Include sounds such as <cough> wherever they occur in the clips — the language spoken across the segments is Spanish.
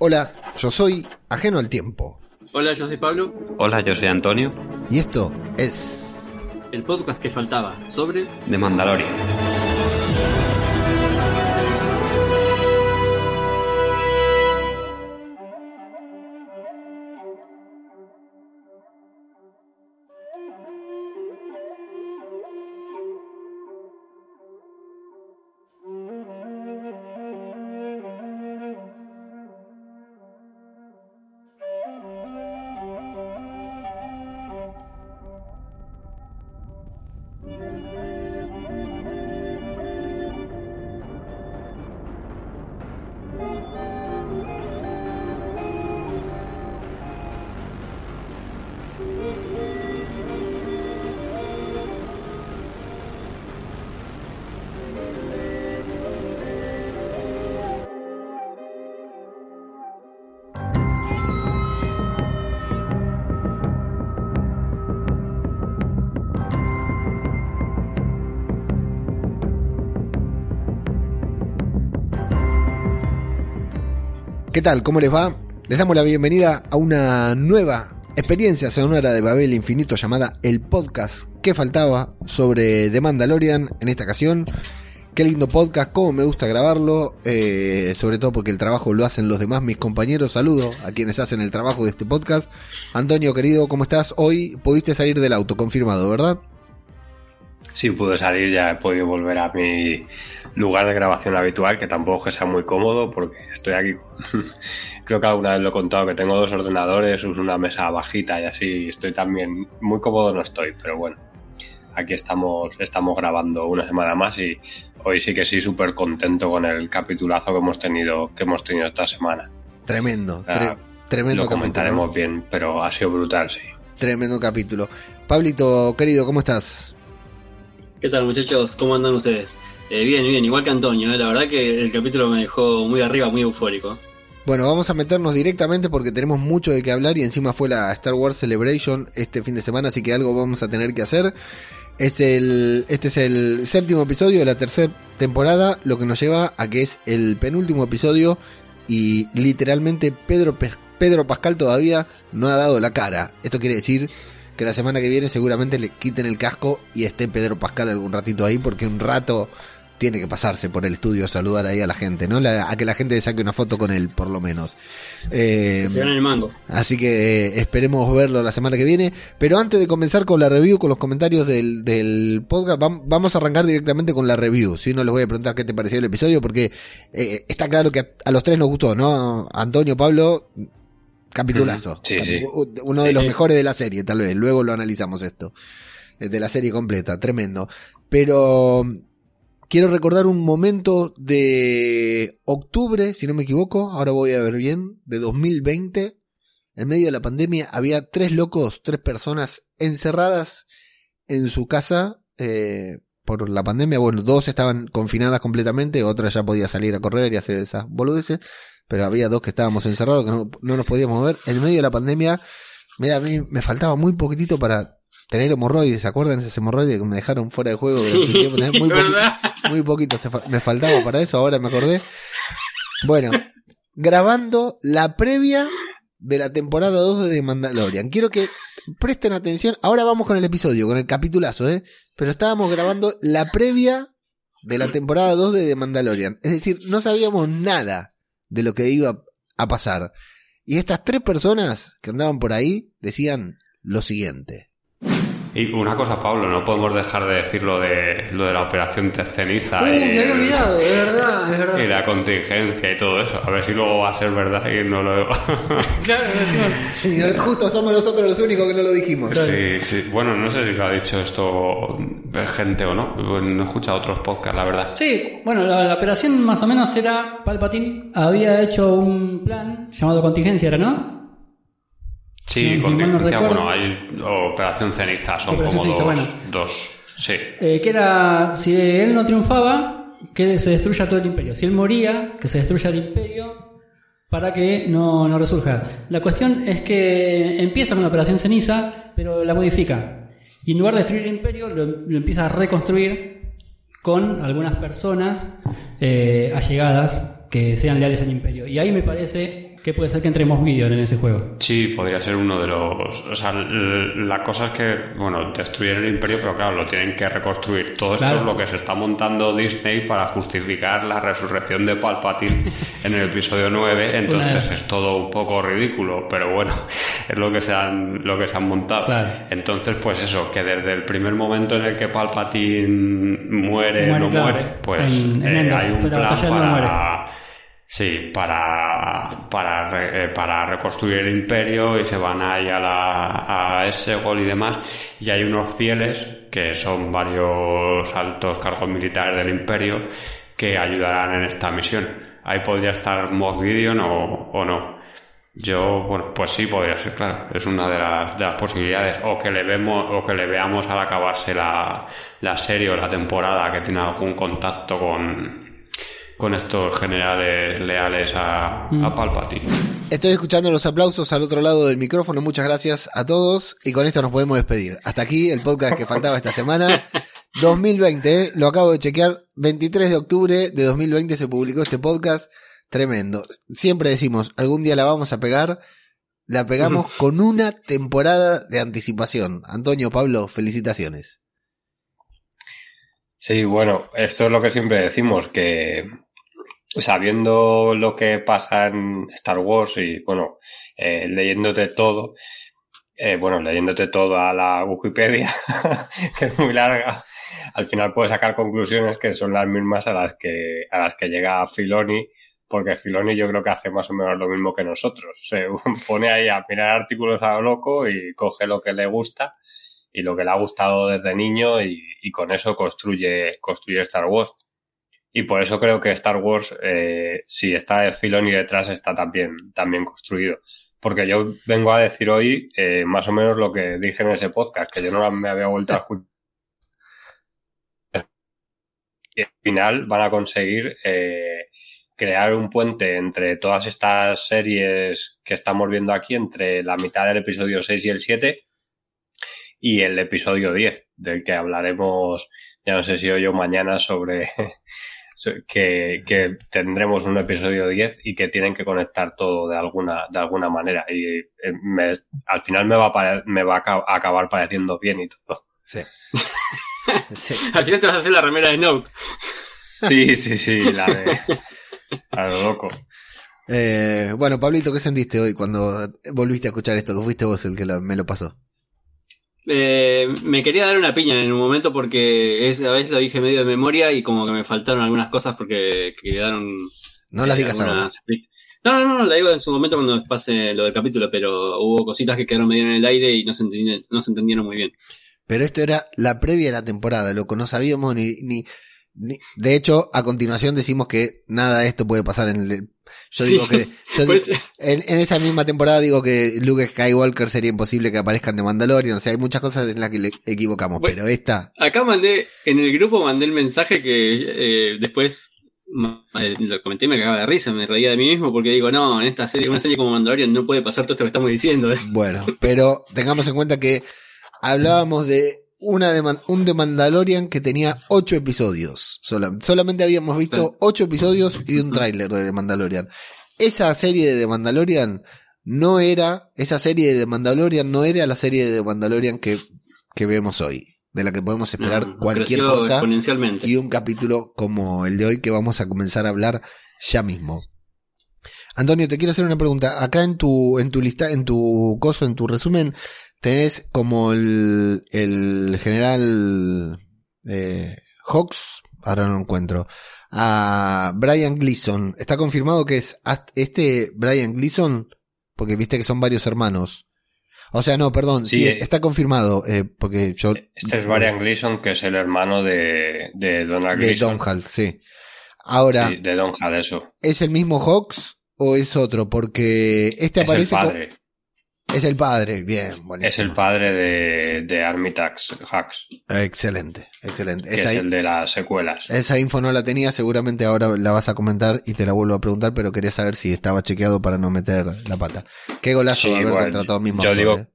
Hola, yo soy Ajeno al Tiempo. Hola, yo soy Pablo. Hola, yo soy Antonio. Y esto es... El podcast que faltaba sobre... De Mandalorian. Tal? ¿Cómo les va? Les damos la bienvenida a una nueva experiencia sonora de Babel Infinito llamada El Podcast que faltaba sobre The Mandalorian en esta ocasión. Qué lindo podcast, cómo me gusta grabarlo, eh, sobre todo porque el trabajo lo hacen los demás mis compañeros. Saludo a quienes hacen el trabajo de este podcast. Antonio, querido, ¿cómo estás? Hoy pudiste salir del auto, confirmado, ¿verdad? Sí, pude salir, ya he podido volver a mi lugar de grabación habitual, que tampoco que sea muy cómodo, porque estoy aquí. <laughs> Creo que alguna vez lo he contado, que tengo dos ordenadores, uso una mesa bajita y así estoy también. Muy cómodo no estoy, pero bueno. Aquí estamos, estamos grabando una semana más y hoy sí que sí súper contento con el capitulazo que hemos tenido, que hemos tenido esta semana. Tremendo, tre- tremendo lo comentaremos capítulo. bien, pero ha sido brutal, sí. Tremendo capítulo. Pablito, querido, ¿cómo estás? ¿Qué tal muchachos? ¿Cómo andan ustedes? Eh, bien, bien, igual que Antonio. eh, La verdad que el capítulo me dejó muy arriba, muy eufórico. Bueno, vamos a meternos directamente porque tenemos mucho de qué hablar y encima fue la Star Wars Celebration este fin de semana, así que algo vamos a tener que hacer. Es el, este es el séptimo episodio de la tercera temporada, lo que nos lleva a que es el penúltimo episodio y literalmente Pedro, Pe- Pedro Pascal todavía no ha dado la cara. Esto quiere decir que la semana que viene seguramente le quiten el casco y esté Pedro Pascal algún ratito ahí porque un rato tiene que pasarse por el estudio a saludar ahí a la gente, ¿no? La- a que la gente le saque una foto con él, por lo menos. Eh, se el mango. Así que eh, esperemos verlo la semana que viene. Pero antes de comenzar con la review, con los comentarios del, del podcast, vam- vamos a arrancar directamente con la review. Si no les voy a preguntar qué te pareció el episodio, porque eh, está claro que a, a los tres nos gustó, ¿no? Antonio, Pablo, capitulazo. Sí, sí. U- Uno de los mejores de la serie, tal vez. Luego lo analizamos esto. Eh, De la serie completa, tremendo. Pero quiero recordar un momento de octubre, si no me equivoco, ahora voy a ver bien, de 2020. En medio de la pandemia había tres locos, tres personas encerradas en su casa eh, por la pandemia. Bueno, dos estaban confinadas completamente, otra ya podía salir a correr y hacer esas boludeces, pero había dos que estábamos encerrados, que no, no nos podíamos mover. En medio de la pandemia, mira, a mí me faltaba muy poquitito para tener hemorroides, ¿se acuerdan ese hemorroide que me dejaron fuera de juego? Muy, muy poquito, fa- me faltaba para eso, ahora me acordé. Bueno, grabando la previa de la temporada 2 de Mandalorian. Quiero que presten atención. Ahora vamos con el episodio, con el capitulazo, ¿eh? Pero estábamos grabando la previa de la temporada 2 de The Mandalorian. Es decir, no sabíamos nada de lo que iba a pasar. Y estas tres personas que andaban por ahí decían lo siguiente. Y una cosa, Pablo, no podemos dejar de decir lo de, lo de la operación de ceniza Uh, y, me había olvidado, es verdad, es verdad. y la contingencia y todo eso. A ver si luego va a ser verdad y no lo... <laughs> Claro, decimos, Justo somos nosotros los únicos que no lo dijimos. sí, sí. Bueno, no sé si lo ha dicho esto gente o no. No he escuchado otros podcasts, la verdad. Sí, bueno, la, la operación más o menos era, Palpatine había hecho un plan llamado contingencia, ¿era, no? Sí, Sí, si no contingencia, recuerdo. bueno, hay Operación Ceniza, son Operación como Ceniza, dos, bueno. dos. Sí. Eh, que era, si él no triunfaba, que se destruya todo el imperio. Si él moría, que se destruya el imperio para que no, no resurja. La cuestión es que empieza con la operación ceniza, pero la modifica. Y en lugar de destruir el imperio, lo, lo empieza a reconstruir con algunas personas eh, allegadas que sean leales al imperio. Y ahí me parece que puede ser que entre Moff Gideon en ese juego. Sí, podría ser uno de los. O sea, la cosa es que, bueno, destruyen el imperio, pero claro, lo tienen que reconstruir. Todo esto Claro. es lo que se está montando Disney para justificar la resurrección de Palpatine <laughs> en el episodio 9. Entonces es todo un poco ridículo, pero bueno, <laughs> es lo que se han, lo que se han montado. Claro. Entonces, pues eso, que desde el primer momento en el que Palpatine muere, Muere, no claro. muere, pues En- en eh, hay un la plan no para. Sí, para, para, eh, para reconstruir el imperio y se van ahí a, la, a ese gol y demás. Y hay unos fieles, que son varios altos cargos militares del imperio, que ayudarán en esta misión. Ahí podría estar Gideon o, o no. Yo, bueno, pues sí, podría ser, claro. Es una de las, de las posibilidades. O que le vemos, o que le veamos al acabarse la, la serie o la temporada que tiene algún contacto con, con estos generales leales a, a Palpatine. Estoy escuchando los aplausos al otro lado del micrófono. Muchas gracias a todos. Y con esto nos podemos despedir. Hasta aquí el podcast que faltaba esta semana. <laughs> 2020, ¿eh? lo acabo de chequear. 23 de octubre de 2020 se publicó este podcast. Tremendo. Siempre decimos, algún día la vamos a pegar. La pegamos <laughs> con una temporada de anticipación. Antonio, Pablo, felicitaciones. Sí, bueno, esto es lo que siempre decimos, que sabiendo lo que pasa en Star Wars y, bueno, eh, leyéndote todo, eh, bueno, leyéndote todo a la Wikipedia, <laughs> que es muy larga, al final puedes sacar conclusiones que son las mismas a las que, a las que llega Filoni, porque Filoni yo creo que hace más o menos lo mismo que nosotros. <laughs> Se pone ahí a mirar artículos a lo loco y coge lo que le gusta y lo que le ha gustado desde niño y, y con eso construye, construye Star Wars. Y por eso creo que Star Wars, eh, si está Filoni detrás, está también, también construido. Porque yo vengo a decir hoy eh, más o menos lo que dije en ese podcast, que yo no me había vuelto a escuchar. Al final van a conseguir eh, crear un puente entre todas estas series que estamos viendo aquí, entre la mitad del episodio 6 y el 7, y el episodio 10, del que hablaremos, ya no sé si hoy o mañana, sobre que, que tendremos un episodio 10 y que tienen que conectar todo de alguna, de alguna manera. Y eh, me, al final me va, a pare- me va a ca- a acabar pareciendo bien y todo. Sí. <laughs> Sí. Al final te vas a hacer la remera de Snoke. Sí, sí, sí, la de... A lo loco. Eh, bueno, Pablito, ¿qué sentiste hoy cuando volviste a escuchar esto? Que fuiste vos el que lo- me lo pasó. Eh, me quería dar una piña en un momento porque esa vez lo dije medio de memoria y como que me faltaron algunas cosas porque quedaron No las eh, digas ahora. No, no, no, la digo en su momento cuando pase lo del capítulo, pero hubo cositas que quedaron medio en el aire y no se entendieron, no se entendieron muy bien. Pero esto era la previa de la temporada, loco. No sabíamos ni- De hecho, a continuación decimos que nada de esto puede pasar en el. Yo Sí. digo que. yo <laughs> Pues, digo- en, en esa misma temporada digo que Luke Skywalker sería imposible que aparezcan de Mandalorian. O sea, hay muchas cosas en las que le equivocamos. Bueno. pero esta. acá mandé, en el grupo mandé el mensaje que eh, después ma- eh, lo comenté y me cagaba de risa, me reía de mí mismo porque digo, no, en esta serie, una serie como Mandalorian no puede pasar todo esto que estamos diciendo. <laughs> Bueno, pero tengamos en cuenta que hablábamos de una de Man- un de Mandalorian que tenía ocho episodios. Sola- solamente habíamos visto ocho episodios y un tráiler de The Mandalorian. Esa serie de The Mandalorian no era, esa serie de The Mandalorian no era la serie de The Mandalorian que, que vemos hoy, de la que podemos esperar No, cualquier cosa y un capítulo como el de hoy que vamos a comenzar a hablar ya mismo. Antonio, te quiero hacer una pregunta. Acá en tu, en tu lista, en tu coso, en tu resumen, tenés como el, el general eh, Hawks, ahora no lo encuentro, a Brian Gleason. ¿Está confirmado que es este Brian Gleason? Porque viste que son varios hermanos. O sea, no, perdón, sí, Sí, eh. está confirmado, eh, porque yo... Este es Brian Gleason, que es el hermano de, de Donald De Gleason. Don Hall, sí. Ahora, Sí, de eso. ¿Es el mismo Hawks o es otro? Porque este Es aparece. padre. Es el padre. Bien, buenísimo. Es el padre de, de Armitax Hacks, Excelente, excelente. que Esa, es el de las secuelas. esa info no la tenía, seguramente ahora la vas a comentar y te la vuelvo a preguntar, pero quería saber si estaba chequeado para no meter la pata. Qué golazo Sí, haber bueno, contratado mismo yo digo- eh.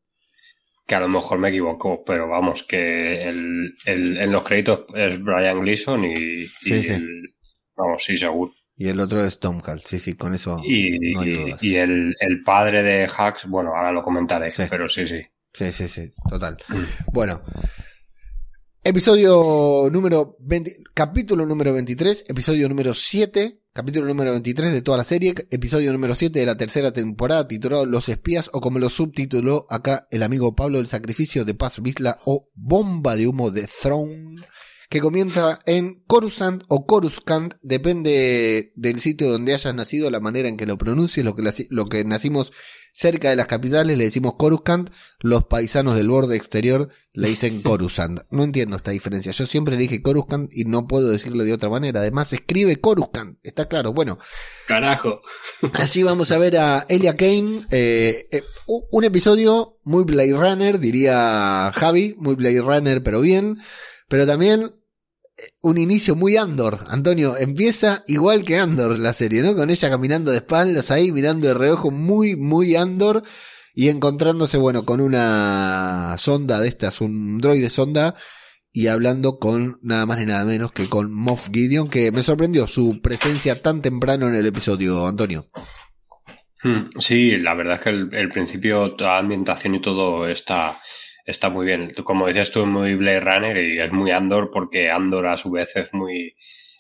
Que a lo mejor me equivoco, pero vamos, que el, el- en los créditos es Brian Gleason y, y Sí, sí. el- vamos, sí, seguro. Y el otro es Tomcal, sí, sí, con eso Y, no hay dudas. y el, el padre de Hux, bueno, ahora lo comentaré, Sí. pero sí, sí. Sí, sí, sí, total. Mm. Bueno. Episodio número 20, capítulo número 23, episodio número 7, capítulo número 23 de toda la serie, episodio número 7 de la tercera temporada, titulado Los espías, o como lo subtituló acá el amigo Pablo, el sacrificio de Paz Vizla, o Bomba de humo de Throne, que comienza en Coruscant o Coruscant, depende del sitio donde hayas nacido, la manera en que lo pronuncies, lo que, lo que nacimos cerca de las capitales le decimos Coruscant, los paisanos del borde exterior le dicen <laughs> Coruscant. No entiendo esta diferencia. Yo siempre le dije Coruscant y no puedo decirlo de otra manera. Además, se escribe Coruscant. Está claro. Bueno, Carajo. así vamos a ver a Elia Kane. eh, eh, un episodio muy Blade Runner, diría Javi. Muy Blade Runner, pero bien. Pero también un inicio muy Andor. Antonio, empieza igual que Andor la serie, ¿no? Con ella caminando de espaldas ahí, mirando de reojo, muy, muy Andor. Y encontrándose, bueno, con una sonda de estas, un droide sonda. Y hablando con nada más ni nada menos que con Moff Gideon, que me sorprendió su presencia tan temprano en el episodio, Antonio. Hmm, Sí, la verdad es que el, el principio, la ambientación y todo está, está muy bien. Como decías tú, es muy Blade Runner y es muy Andor porque Andor a su vez es muy...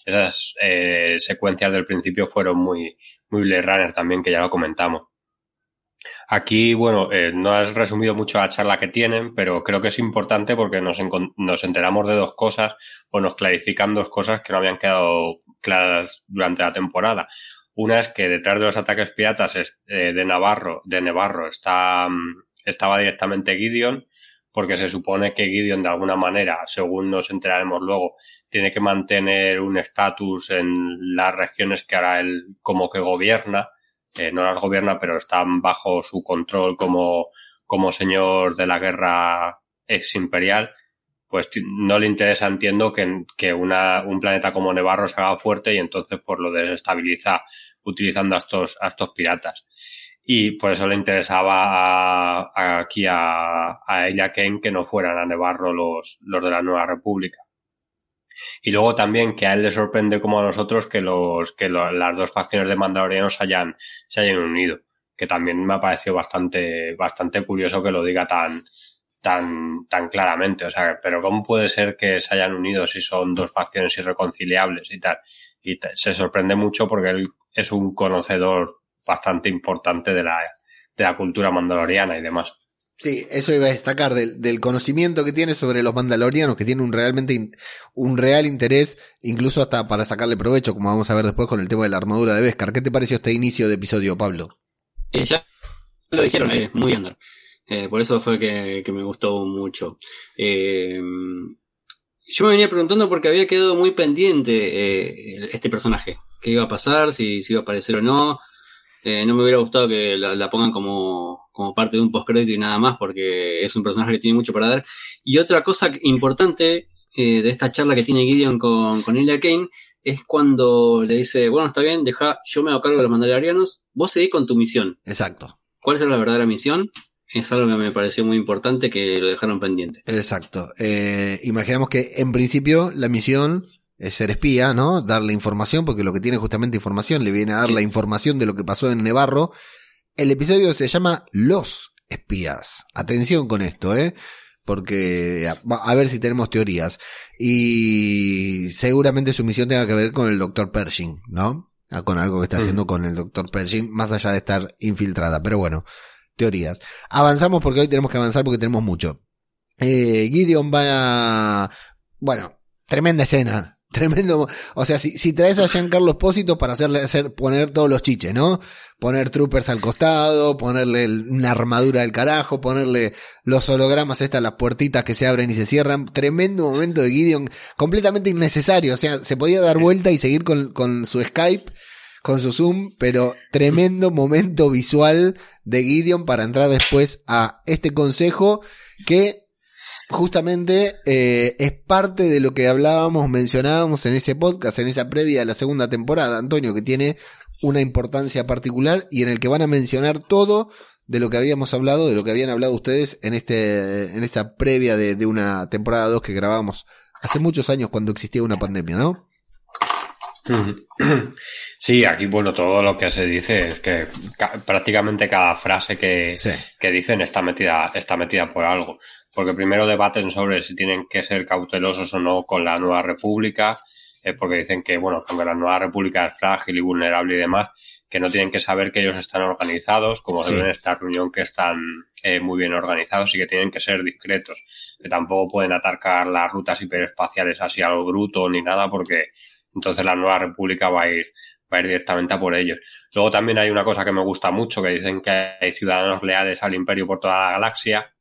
Esas eh, secuencias del principio fueron muy, muy Blade Runner también, que ya lo comentamos. Aquí, bueno, eh, no has resumido mucho la charla que tienen, pero creo que es importante porque nos, nos enteramos de dos cosas o nos clarifican dos cosas que no habían quedado claras durante la temporada. Una es que detrás de los ataques piratas eh, de Navarro, de Navarro está, mm, estaba directamente Gideon, porque se supone que Gideon de alguna manera, según nos enteraremos luego, tiene que mantener un estatus en las regiones que ahora él como que gobierna, eh, no las gobierna, pero están bajo su control como, como señor de la guerra ex imperial, pues no le interesa, entiendo, que, que una, un planeta como Nevarro se haga fuerte y entonces pues lo desestabiliza utilizando a estos, a estos piratas. Y por eso le interesaba a- aquí a, a ella Kane que no fueran a Nevarro los, los de la Nueva República. Y luego también que a él le sorprende como a nosotros que los, que las dos facciones de mandalorianos hayan, se hayan unido. Que también me ha parecido bastante, bastante curioso que lo diga tan, tan, tan claramente. O sea, pero ¿cómo puede ser que se hayan unido si son dos facciones irreconciliables y tal? Y se sorprende mucho porque él es un conocedor bastante importante de la, de la cultura mandaloriana y demás. Sí, eso iba a destacar del, del conocimiento que tiene sobre los mandalorianos, que tiene un realmente in- un real interés, incluso hasta para sacarle provecho, como vamos a ver después con el tema de la armadura de Beskar. ¿Qué te pareció este inicio de episodio, Pablo? Eh, ya lo dijeron, eh, muy under. Eh, por eso fue que, que me gustó mucho. Eh, yo me venía preguntando porque había quedado muy pendiente eh, este personaje. ¿Qué iba a pasar? Si, si iba a aparecer o no. Eh, no me hubiera gustado que la, la pongan como, como parte de un postcrédito y nada más, porque es un personaje que tiene mucho para dar. Y otra cosa importante eh, de esta charla que tiene Gideon con, con Elia Kane es cuando le dice, bueno, está bien, deja, yo me hago cargo de los mandalorianos, vos seguís con tu misión. Exacto, ¿Cuál será la verdadera misión? Es algo que me pareció muy importante que lo dejaron pendiente. exacto. Eh, imaginamos que en principio la misión es ser espía, ¿no? Darle información, porque lo que tiene justamente información le viene a dar la información de lo que pasó en Nevarro. El episodio se llama Los espías. Atención con esto, ¿eh? Porque a, a ver si tenemos teorías. Y seguramente su misión tenga que ver con el doctor Pershing, ¿no? Ah, Con algo que está Mm. haciendo con el doctor Pershing, más allá de estar infiltrada. Pero bueno, teorías. Avanzamos porque hoy tenemos que avanzar porque tenemos mucho. Eh, Gideon va a... Bueno, tremenda escena. Tremendo. O sea, si, si traes a Giancarlo Espósito para hacerle hacer, poner todos los chiches, ¿no? Poner troopers al costado, ponerle el- una armadura del carajo, ponerle los hologramas estas, las puertitas que se abren y se cierran. Tremendo momento de Gideon, completamente innecesario. O sea, se podía dar vuelta y seguir con, con su Skype, con su Zoom, pero tremendo momento visual de Gideon para entrar después a este consejo que justamente eh, es parte de lo que hablábamos, mencionábamos en ese podcast, en esa previa de la segunda temporada, Antonio, que tiene una importancia particular y en el que van a mencionar todo de lo que habíamos hablado, de lo que habían hablado ustedes en este, en esta previa de, de una temporada 2 que grabamos hace muchos años cuando existía una pandemia, ¿no? <clears throat> Sí, aquí, bueno, todo lo que se dice es que prácticamente cada frase que, que dicen está metida, está metida por algo. Porque primero debaten sobre si tienen que ser cautelosos o no con la nueva república, eh, porque dicen que, bueno, aunque la nueva república es frágil y vulnerable y demás, que no tienen que saber que ellos están organizados, como se ve en esta reunión que están eh, muy bien organizados y que tienen que ser discretos, que tampoco pueden atacar las rutas hiperespaciales así a lo bruto ni nada, porque entonces la nueva república va a ir va a ir directamente a por ellos. Luego también hay una cosa que me gusta mucho, que dicen que hay ciudadanos leales al imperio por toda la galaxia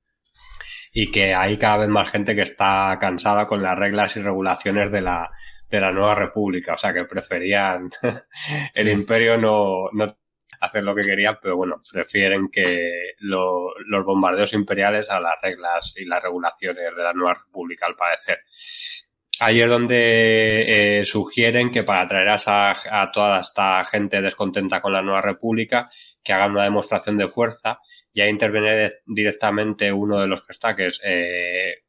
y que hay cada vez más gente que está cansada con las reglas y regulaciones de la, de la nueva república, o sea que preferían <laughs> el imperio no, no hacer lo que querían, pero bueno, prefieren que los bombardeos imperiales a las reglas y las regulaciones de la nueva república, al parecer. Ahí es donde eh, sugieren que para atraer a, a, toda esta gente descontenta con la nueva república, que hagan una demostración de fuerza y ahí interviene directamente uno de los que está, que es eh,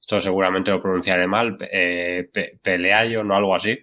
esto seguramente lo pronunciaré mal, eh, Peleayo, no algo así,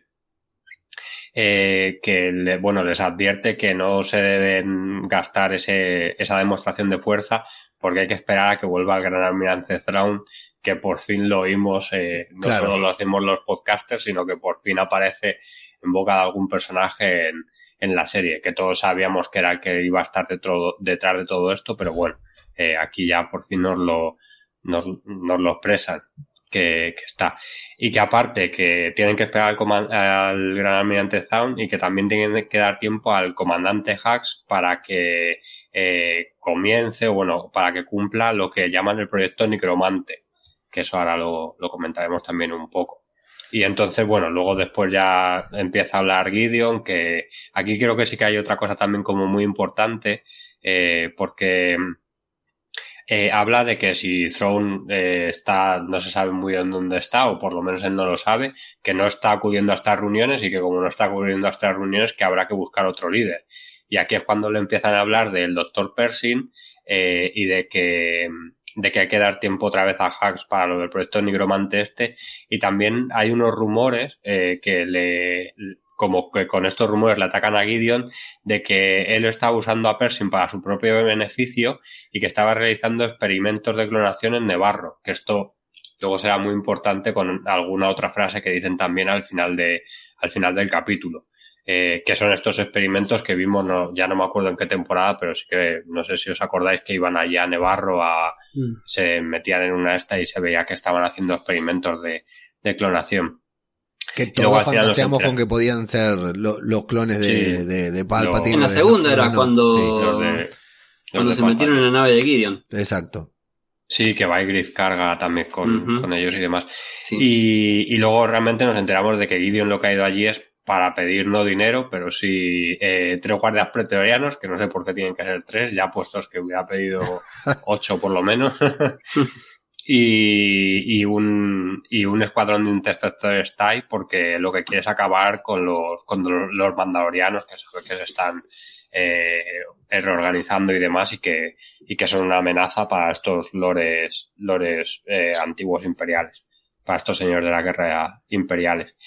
eh, que bueno, les advierte que no se deben gastar ese, esa demostración de fuerza porque hay que esperar a que vuelva el gran almirante Thrawn, que por fin lo oímos, eh, no solo lo hacemos los podcasters, sino que por fin aparece en boca de algún personaje en, en la serie, que todos sabíamos que era el que iba a estar detrás de todo esto, pero bueno, eh, aquí ya por fin nos lo, nos, nos lo expresan que, que, está. Y que aparte que tienen que esperar al, al gran almirante Zaun y que también tienen que dar tiempo al comandante Hax para que eh, comience bueno, para que cumpla lo que llaman el proyecto Necromante, que eso ahora lo, lo comentaremos también un poco. Y entonces, bueno, luego después ya empieza a hablar Gideon, que aquí creo que sí que hay otra cosa también como muy importante, eh, porque eh, habla de que si Throne eh, está, no se sabe muy bien dónde está, o por lo menos él no lo sabe, que no está acudiendo a estas reuniones y que como no está acudiendo a estas reuniones, que habrá que buscar otro líder. Y aquí es cuando le empiezan a hablar del doctor Pershing eh, y de que, de que hay que dar tiempo otra vez a Hacks para lo del proyecto Nigromante este. Y también hay unos rumores eh, que le, como que con estos rumores le atacan a Gideon de que él estaba usando a Pershing para su propio beneficio y que estaba realizando experimentos de clonación en Nevarro, que esto luego será muy importante con alguna otra frase que dicen también al final de al final del capítulo. Eh, que son estos experimentos que vimos, no, ya no me acuerdo en qué temporada, pero sí que no sé si os acordáis que iban allá a Nevarro a, mm. se metían en una esta y se veía que estaban haciendo experimentos de, de clonación. Que todos fantaseamos con que podían ser los clones de, de, Palpatine. En la segunda era cuando, cuando se metieron en la nave de Gideon. Exacto. Sí, que Griff carga también con, con, ellos y demás. Y, y, luego realmente nos enteramos de que Gideon lo que ha ido allí es para pedir no dinero, pero sí eh, tres guardias pretorianos, que no sé por qué tienen que ser tres, ya puestos que hubiera pedido <laughs> ocho por lo menos. <laughs> y, y, un, y un escuadrón de interceptores TIE porque lo que quiere es acabar con los, con los, mandalorianos que, que se están eh, reorganizando y demás y que, y que son una amenaza para estos lores, lores eh, antiguos imperiales, para estos señores de la guerra imperiales.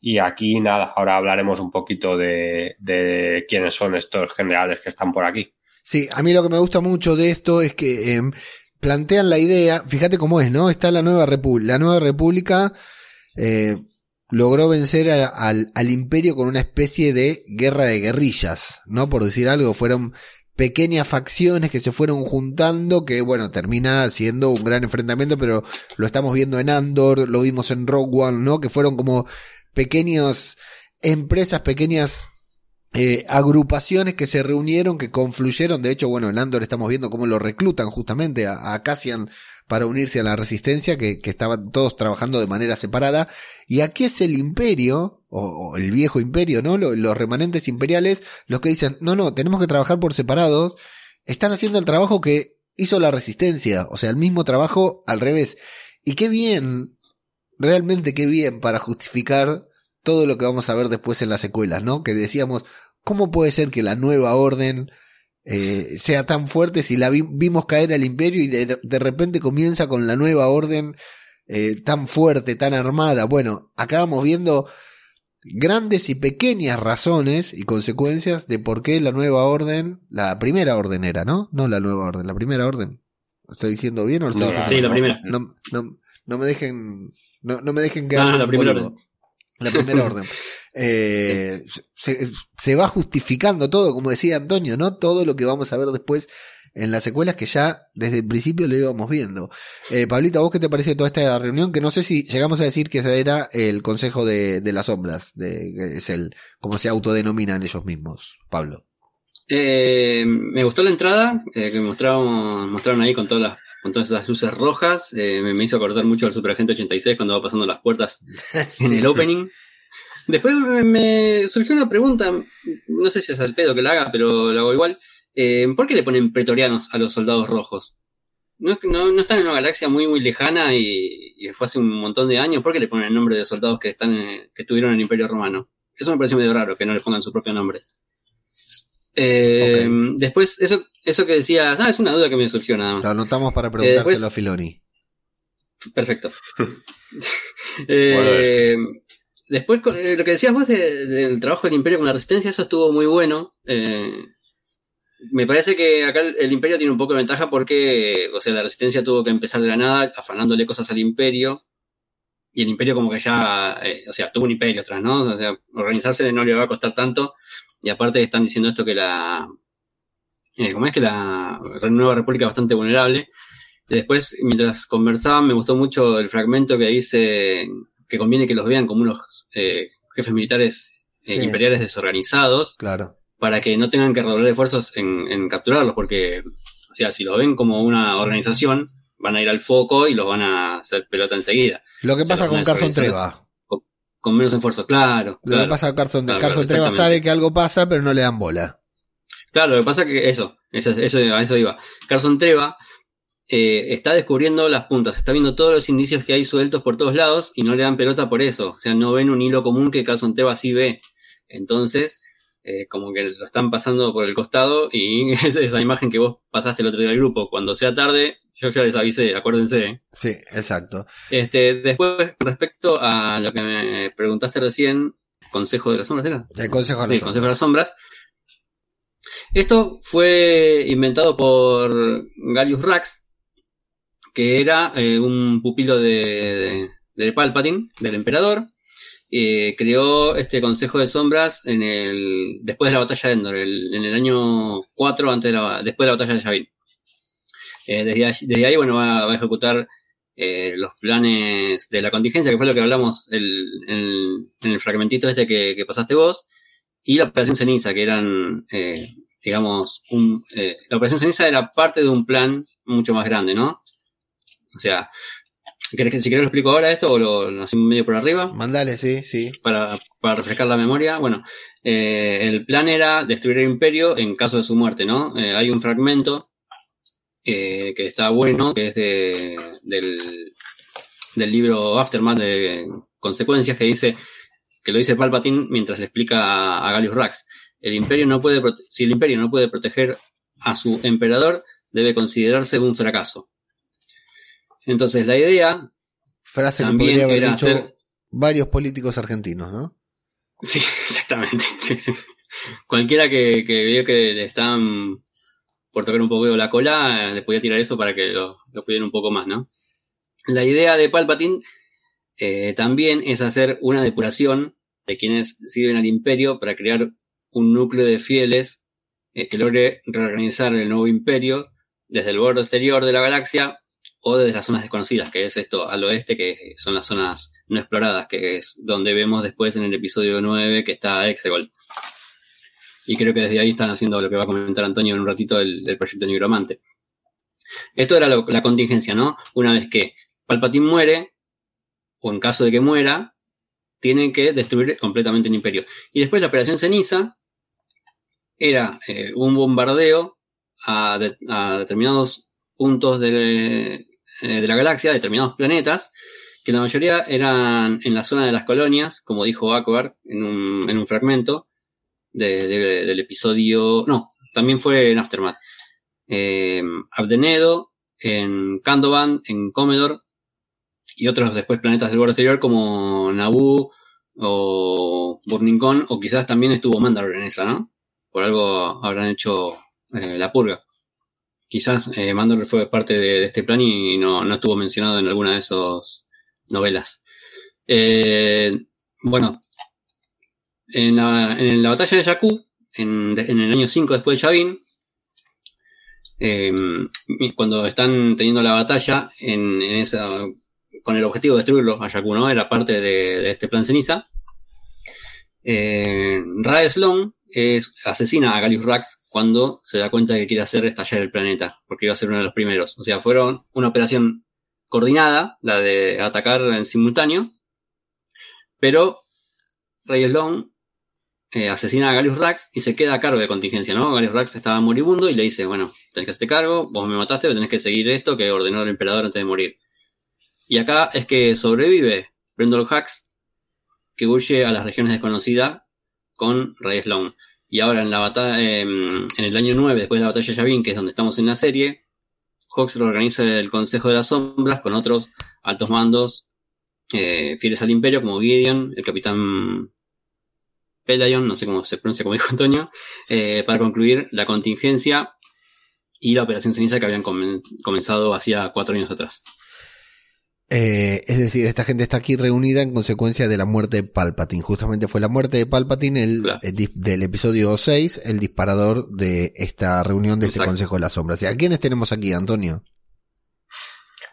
Y aquí nada, ahora hablaremos un poquito de, de quiénes son estos generales que están por aquí. Sí, a mí lo que me gusta mucho de esto es que eh, plantean la idea, fíjate cómo es, ¿no? Está la nueva república. La nueva república eh, logró vencer al, al, imperio con una especie de guerra de guerrillas, ¿no? Por decir algo, fueron pequeñas facciones que se fueron juntando, que bueno, termina siendo un gran enfrentamiento, pero lo estamos viendo en Andor, lo vimos en Rogue One, ¿no? Que fueron como pequeñas empresas, pequeñas eh, agrupaciones que se reunieron, que confluyeron. De hecho, bueno, en Andor estamos viendo cómo lo reclutan justamente a, a Cassian para unirse a la resistencia, que, estaban todos trabajando de manera separada. Y aquí es el imperio, o, el viejo imperio, ¿no? Los, remanentes imperiales, los que dicen, no, no, tenemos que trabajar por separados. Están haciendo el trabajo que hizo la resistencia, o sea, el mismo trabajo al revés. Y qué bien, realmente qué bien para justificar todo lo que vamos a ver después en las secuelas, ¿no? Que decíamos, ¿cómo puede ser que la nueva orden eh, sea tan fuerte si la vimos caer al imperio y de, de, repente comienza con la nueva orden eh, tan fuerte, tan armada? Bueno, acá vamos viendo grandes y pequeñas razones y consecuencias de por qué la nueva orden, la primera orden era, ¿no? No la nueva orden, la primera orden. ¿Lo ¿Estoy diciendo bien o lo estoy No, diciendo Sí, la primera. No, no, no me dejen, no, no me dejen quedar No, no, como la primera boludo. La primera orden. <laughs> Eh, se, se va justificando todo, como decía Antonio, ¿no? Todo lo que vamos a ver después en las secuelas que ya desde el principio lo íbamos viendo. Eh, Pablito, ¿a vos qué te pareció toda esta reunión? Que no sé si llegamos a decir que ese era el Consejo de, de las Sombras, de, que es el, como se autodenominan ellos mismos, Pablo. Eh, me gustó la entrada eh, que mostraron, mostraron ahí con todas las con todas esas luces rojas. Eh, me, hizo acordar mucho al Super Agente 86 cuando va pasando las puertas <laughs> en el opening. Después me, me surgió una pregunta, no sé si es al pedo que la haga, pero la hago igual. Eh, ¿Por qué le ponen pretorianos a los soldados rojos? ¿No, están en una galaxia muy muy lejana y, y fue hace un montón de años? ¿Por qué le ponen el nombre de soldados que están en- que estuvieron en el Imperio Romano? Eso me pareció medio raro, que no les pongan su propio nombre. Eh, Después, eso, eso que decías, ah, es una duda que me surgió nada más. Lo anotamos para preguntárselo después- a Filoni. Perfecto. <laughs> Eh, después, eh, lo que decías vos de- del trabajo del Imperio con la Resistencia, eso estuvo muy bueno. Eh, me parece que acá el, el Imperio tiene un poco de ventaja porque, o sea, la Resistencia tuvo que empezar de la nada afanándole cosas al Imperio. Y el Imperio como que ya, eh, o sea, tuvo un imperio atrás, ¿no? O sea, organizarse no le va a costar tanto. Y aparte están diciendo esto que la... Eh, ¿Cómo es que la Nueva República es bastante vulnerable? Y después, mientras conversaban, me gustó mucho el fragmento que dice que conviene que los vean como unos eh, jefes militares eh, Sí. imperiales desorganizados Claro. para que no tengan que redoblar esfuerzos en, en capturarlos, porque, o sea, si los ven como una organización, van a ir al foco y los van a hacer pelota enseguida, Lo que pasa con Carson. Treva. Con menos esfuerzo, claro. Lo que pasa con Carson, Claro, Carson Treva sabe que algo pasa, pero no le dan bola. Claro, lo que pasa que eso, eso, eso a eso iba. Carson Treva eh, está descubriendo las puntas, está viendo todos los indicios que hay sueltos por todos lados y no le dan pelota por eso. O sea, no ven un hilo común que Carson Treva sí ve. Entonces, eh, como que lo están pasando por el costado y <laughs> es esa imagen que vos pasaste el otro día al grupo. Cuando sea tarde, yo ya les avisé, acuérdense. ¿eh? Sí, exacto. Este, después, respecto a lo que me preguntaste recién, Consejo de las Sombras, ¿era? El Consejo de Sí, las Consejo de las Sombras. Esto fue inventado por Galius Rax, que era eh, un pupilo de, de, de Palpatine, del emperador. Eh, creó este Consejo de Sombras en el, después de la batalla de Endor, el- en el año 4, antes de la- después de la batalla de Yavin. Eh, desde, ahí- desde ahí, bueno, va, va a ejecutar eh, los planes de la contingencia, que fue lo que hablamos el- el- en el fragmentito este que, que pasaste vos, y la Operación Ceniza, que eran, eh, digamos, un, eh, la Operación Ceniza era parte de un plan mucho más grande, ¿no? O sea, ¿querés que- si querés lo explico ahora esto o lo, lo hacemos medio por arriba? Mandale, sí, sí. para, para refrescar la memoria. Bueno, eh, el plan era destruir el imperio en caso de su muerte, ¿no? Eh, hay un fragmento eh, que está bueno, que es de, del, del libro Aftermath de Consecuencias, que dice, que lo dice Palpatine mientras le explica a, a Gallius Rax. El imperio no puede, si el imperio no puede proteger a su emperador, debe considerarse un fracaso. Entonces la idea Frase que podría haber dicho hacer varios políticos argentinos, ¿no? Sí, <laughs> exactamente. sí, sí. Cualquiera que, que vio que le estaban por tocar un poco la cola, eh, le podía tirar eso para que lo, lo cuiden un poco más, ¿no? La idea de Palpatine eh, también es hacer una depuración de quienes sirven al imperio para crear un núcleo de fieles eh, que logre reorganizar el nuevo imperio desde el borde exterior de la galaxia o desde las zonas desconocidas, que es esto al oeste, que son las zonas no exploradas, que es donde vemos después en el episodio 9 que está Exegol. Y creo que desde ahí están haciendo lo que va a comentar Antonio en un ratito del, del proyecto Nigromante. Esto era lo- la contingencia, ¿no? Una vez que Palpatine muere, o en caso de que muera, tienen que destruir completamente el imperio. Y después la Operación Ceniza era eh, un bombardeo a, de- a determinados puntos de, eh, de la galaxia, determinados planetas, que la mayoría eran en la zona de las colonias, como dijo Akbar en un, en un fragmento de- de- del episodio. No, también fue en Aftermath. Eh, Abdenedo, en Candovan, en Comedor y otros después planetas del borde exterior como Naboo, o Burning Con, o quizás también estuvo Mandalore en esa, ¿no? Por algo habrán hecho eh, la purga. Quizás eh, Mandalore fue parte de, este plan y no, no, estuvo mencionado en alguna de esas novelas. Eh, bueno, en la, batalla de Jakku, en, el año 5 después de Yavin, eh, cuando están teniendo la batalla con el objetivo de destruirlo a Jakku, ¿no? Era parte de, este plan ceniza. Eh, Rae Sloan es, asesina a Gallius Rax cuando se da cuenta de que quiere hacer estallar el planeta, porque iba a ser uno de los primeros. O sea, fueron una operación coordinada, la de atacar en simultáneo, pero Rey Sloan asesina a Gallius Rax y se queda a cargo de contingencia, ¿no? Gallius Rax estaba moribundo y le dice, bueno, tenés que hacerte cargo, vos me mataste, pero tenés que seguir esto que ordenó el emperador antes de morir. Y acá es que sobrevive Brendol Hax, que huye a las regiones desconocidas con Rey Sloan. Y ahora en la batalla, en el año 9, después de la batalla de Yavin, que es donde estamos en la serie, Hawks organiza el Consejo de las Sombras con otros altos mandos eh, fieles al Imperio, como Gideon, el Capitán Pelayon, no sé cómo se pronuncia, como dijo Antonio, eh, para concluir la contingencia y la operación ceniza que habían comenzado hacía cuatro años atrás. Eh, es decir, esta gente está aquí reunida en consecuencia de la muerte de Palpatine. Justamente fue la muerte de Palpatine el, claro. el del episodio 6, el disparador de esta reunión de Exacto. este Consejo de las Sombras. ¿Y a quiénes tenemos aquí, Antonio?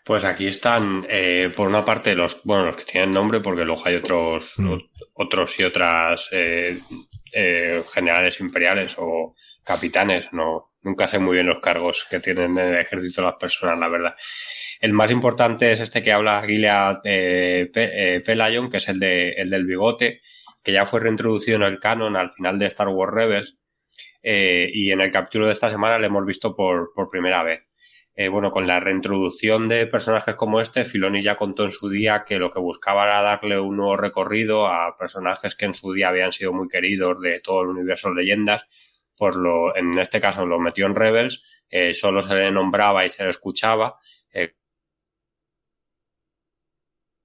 Pues aquí están, eh, por una parte, los, bueno, los que tienen nombre, porque luego hay otros, mm. otros y otras eh, eh, generales imperiales o capitanes, no, nunca sé muy bien los cargos que tienen en el ejército las personas, la verdad. El más importante es este que habla Gilead eh, eh, Pelayon, que es el, de, el del bigote, que ya fue reintroducido en el canon al final de Star Wars Rebels. Eh, y en el capítulo de esta semana le hemos visto por, por primera vez. Eh, bueno, con la reintroducción de personajes como este, Filoni ya contó en su día que lo que buscaba era darle un nuevo recorrido a personajes que en su día habían sido muy queridos de todo el universo de leyendas. Por lo, en este caso lo metió en Rebels, eh, solo se le nombraba y se le escuchaba, eh,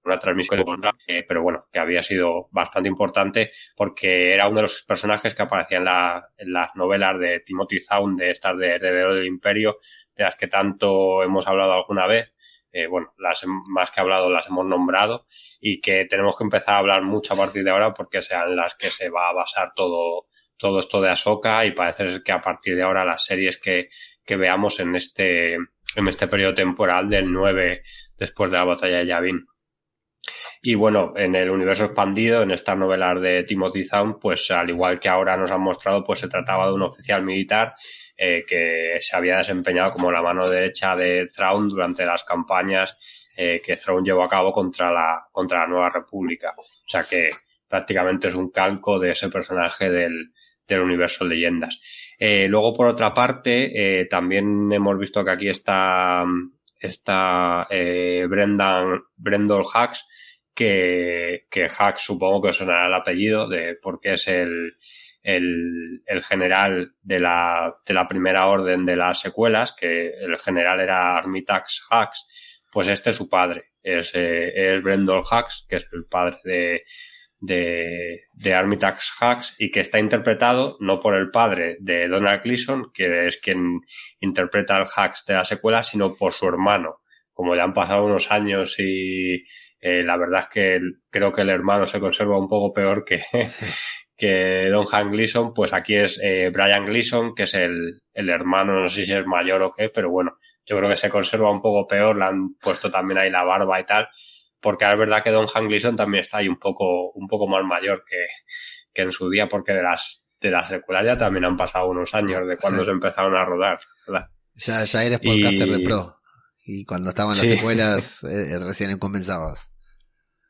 una transmisión eh, pero bueno, que había sido bastante importante porque era uno de los personajes que aparecía en, la, en las novelas de Timothy Zaun, de estas de Heredero del Imperio, de las que tanto hemos hablado alguna vez. Eh, bueno, las más que hablado las hemos nombrado y que tenemos que empezar a hablar mucho a partir de ahora porque sean las que se va a basar todo, todo esto de Ahsoka y parece que a partir de ahora las series que, que veamos en este, en este periodo temporal del 9 después de la batalla de Yavin. Y bueno, en el universo expandido, en estas novelas de Timothy Zahn, pues al igual que ahora nos han mostrado, pues se trataba de un oficial militar eh, que se había desempeñado como la mano derecha de Thrawn durante las campañas eh, que Thrawn llevó a cabo contra la, contra la Nueva República. O sea que prácticamente es un calco de ese personaje del, del universo leyendas. Eh, luego, por otra parte, también hemos visto que aquí está, está eh, Brendan, Brendol Hacks, que, que Hacks supongo que sonará el apellido, de, porque es el, el, el, general de la, de la primera orden de las secuelas, que el general era Armitax Hacks, pues este es su padre, es, eh, es Brendol Hacks, que es el padre de, de, de Armitax Hacks y que está interpretado no por el padre de Donald Gleason, que es quien interpreta al Hacks de la secuela, sino por su hermano. Como ya han pasado unos años y eh, la verdad es que creo que el hermano se conserva un poco peor que, <laughs> que Don Han Gleason, pues aquí es eh, Brian Gleason, que es el, el hermano, no sé si es mayor o qué, pero bueno, yo creo que se conserva un poco peor, le han puesto también ahí la barba y tal, porque es verdad que Don Han Gleason también está ahí un poco, un poco más mayor que, que en su día, porque de las, de las secuelas ya también han pasado unos años de cuando sí. se empezaron a rodar, ¿verdad? Ya, ya eres podcaster y... de pro. Y cuando estaban las sí. secuelas, <laughs> eh, recién comenzabas.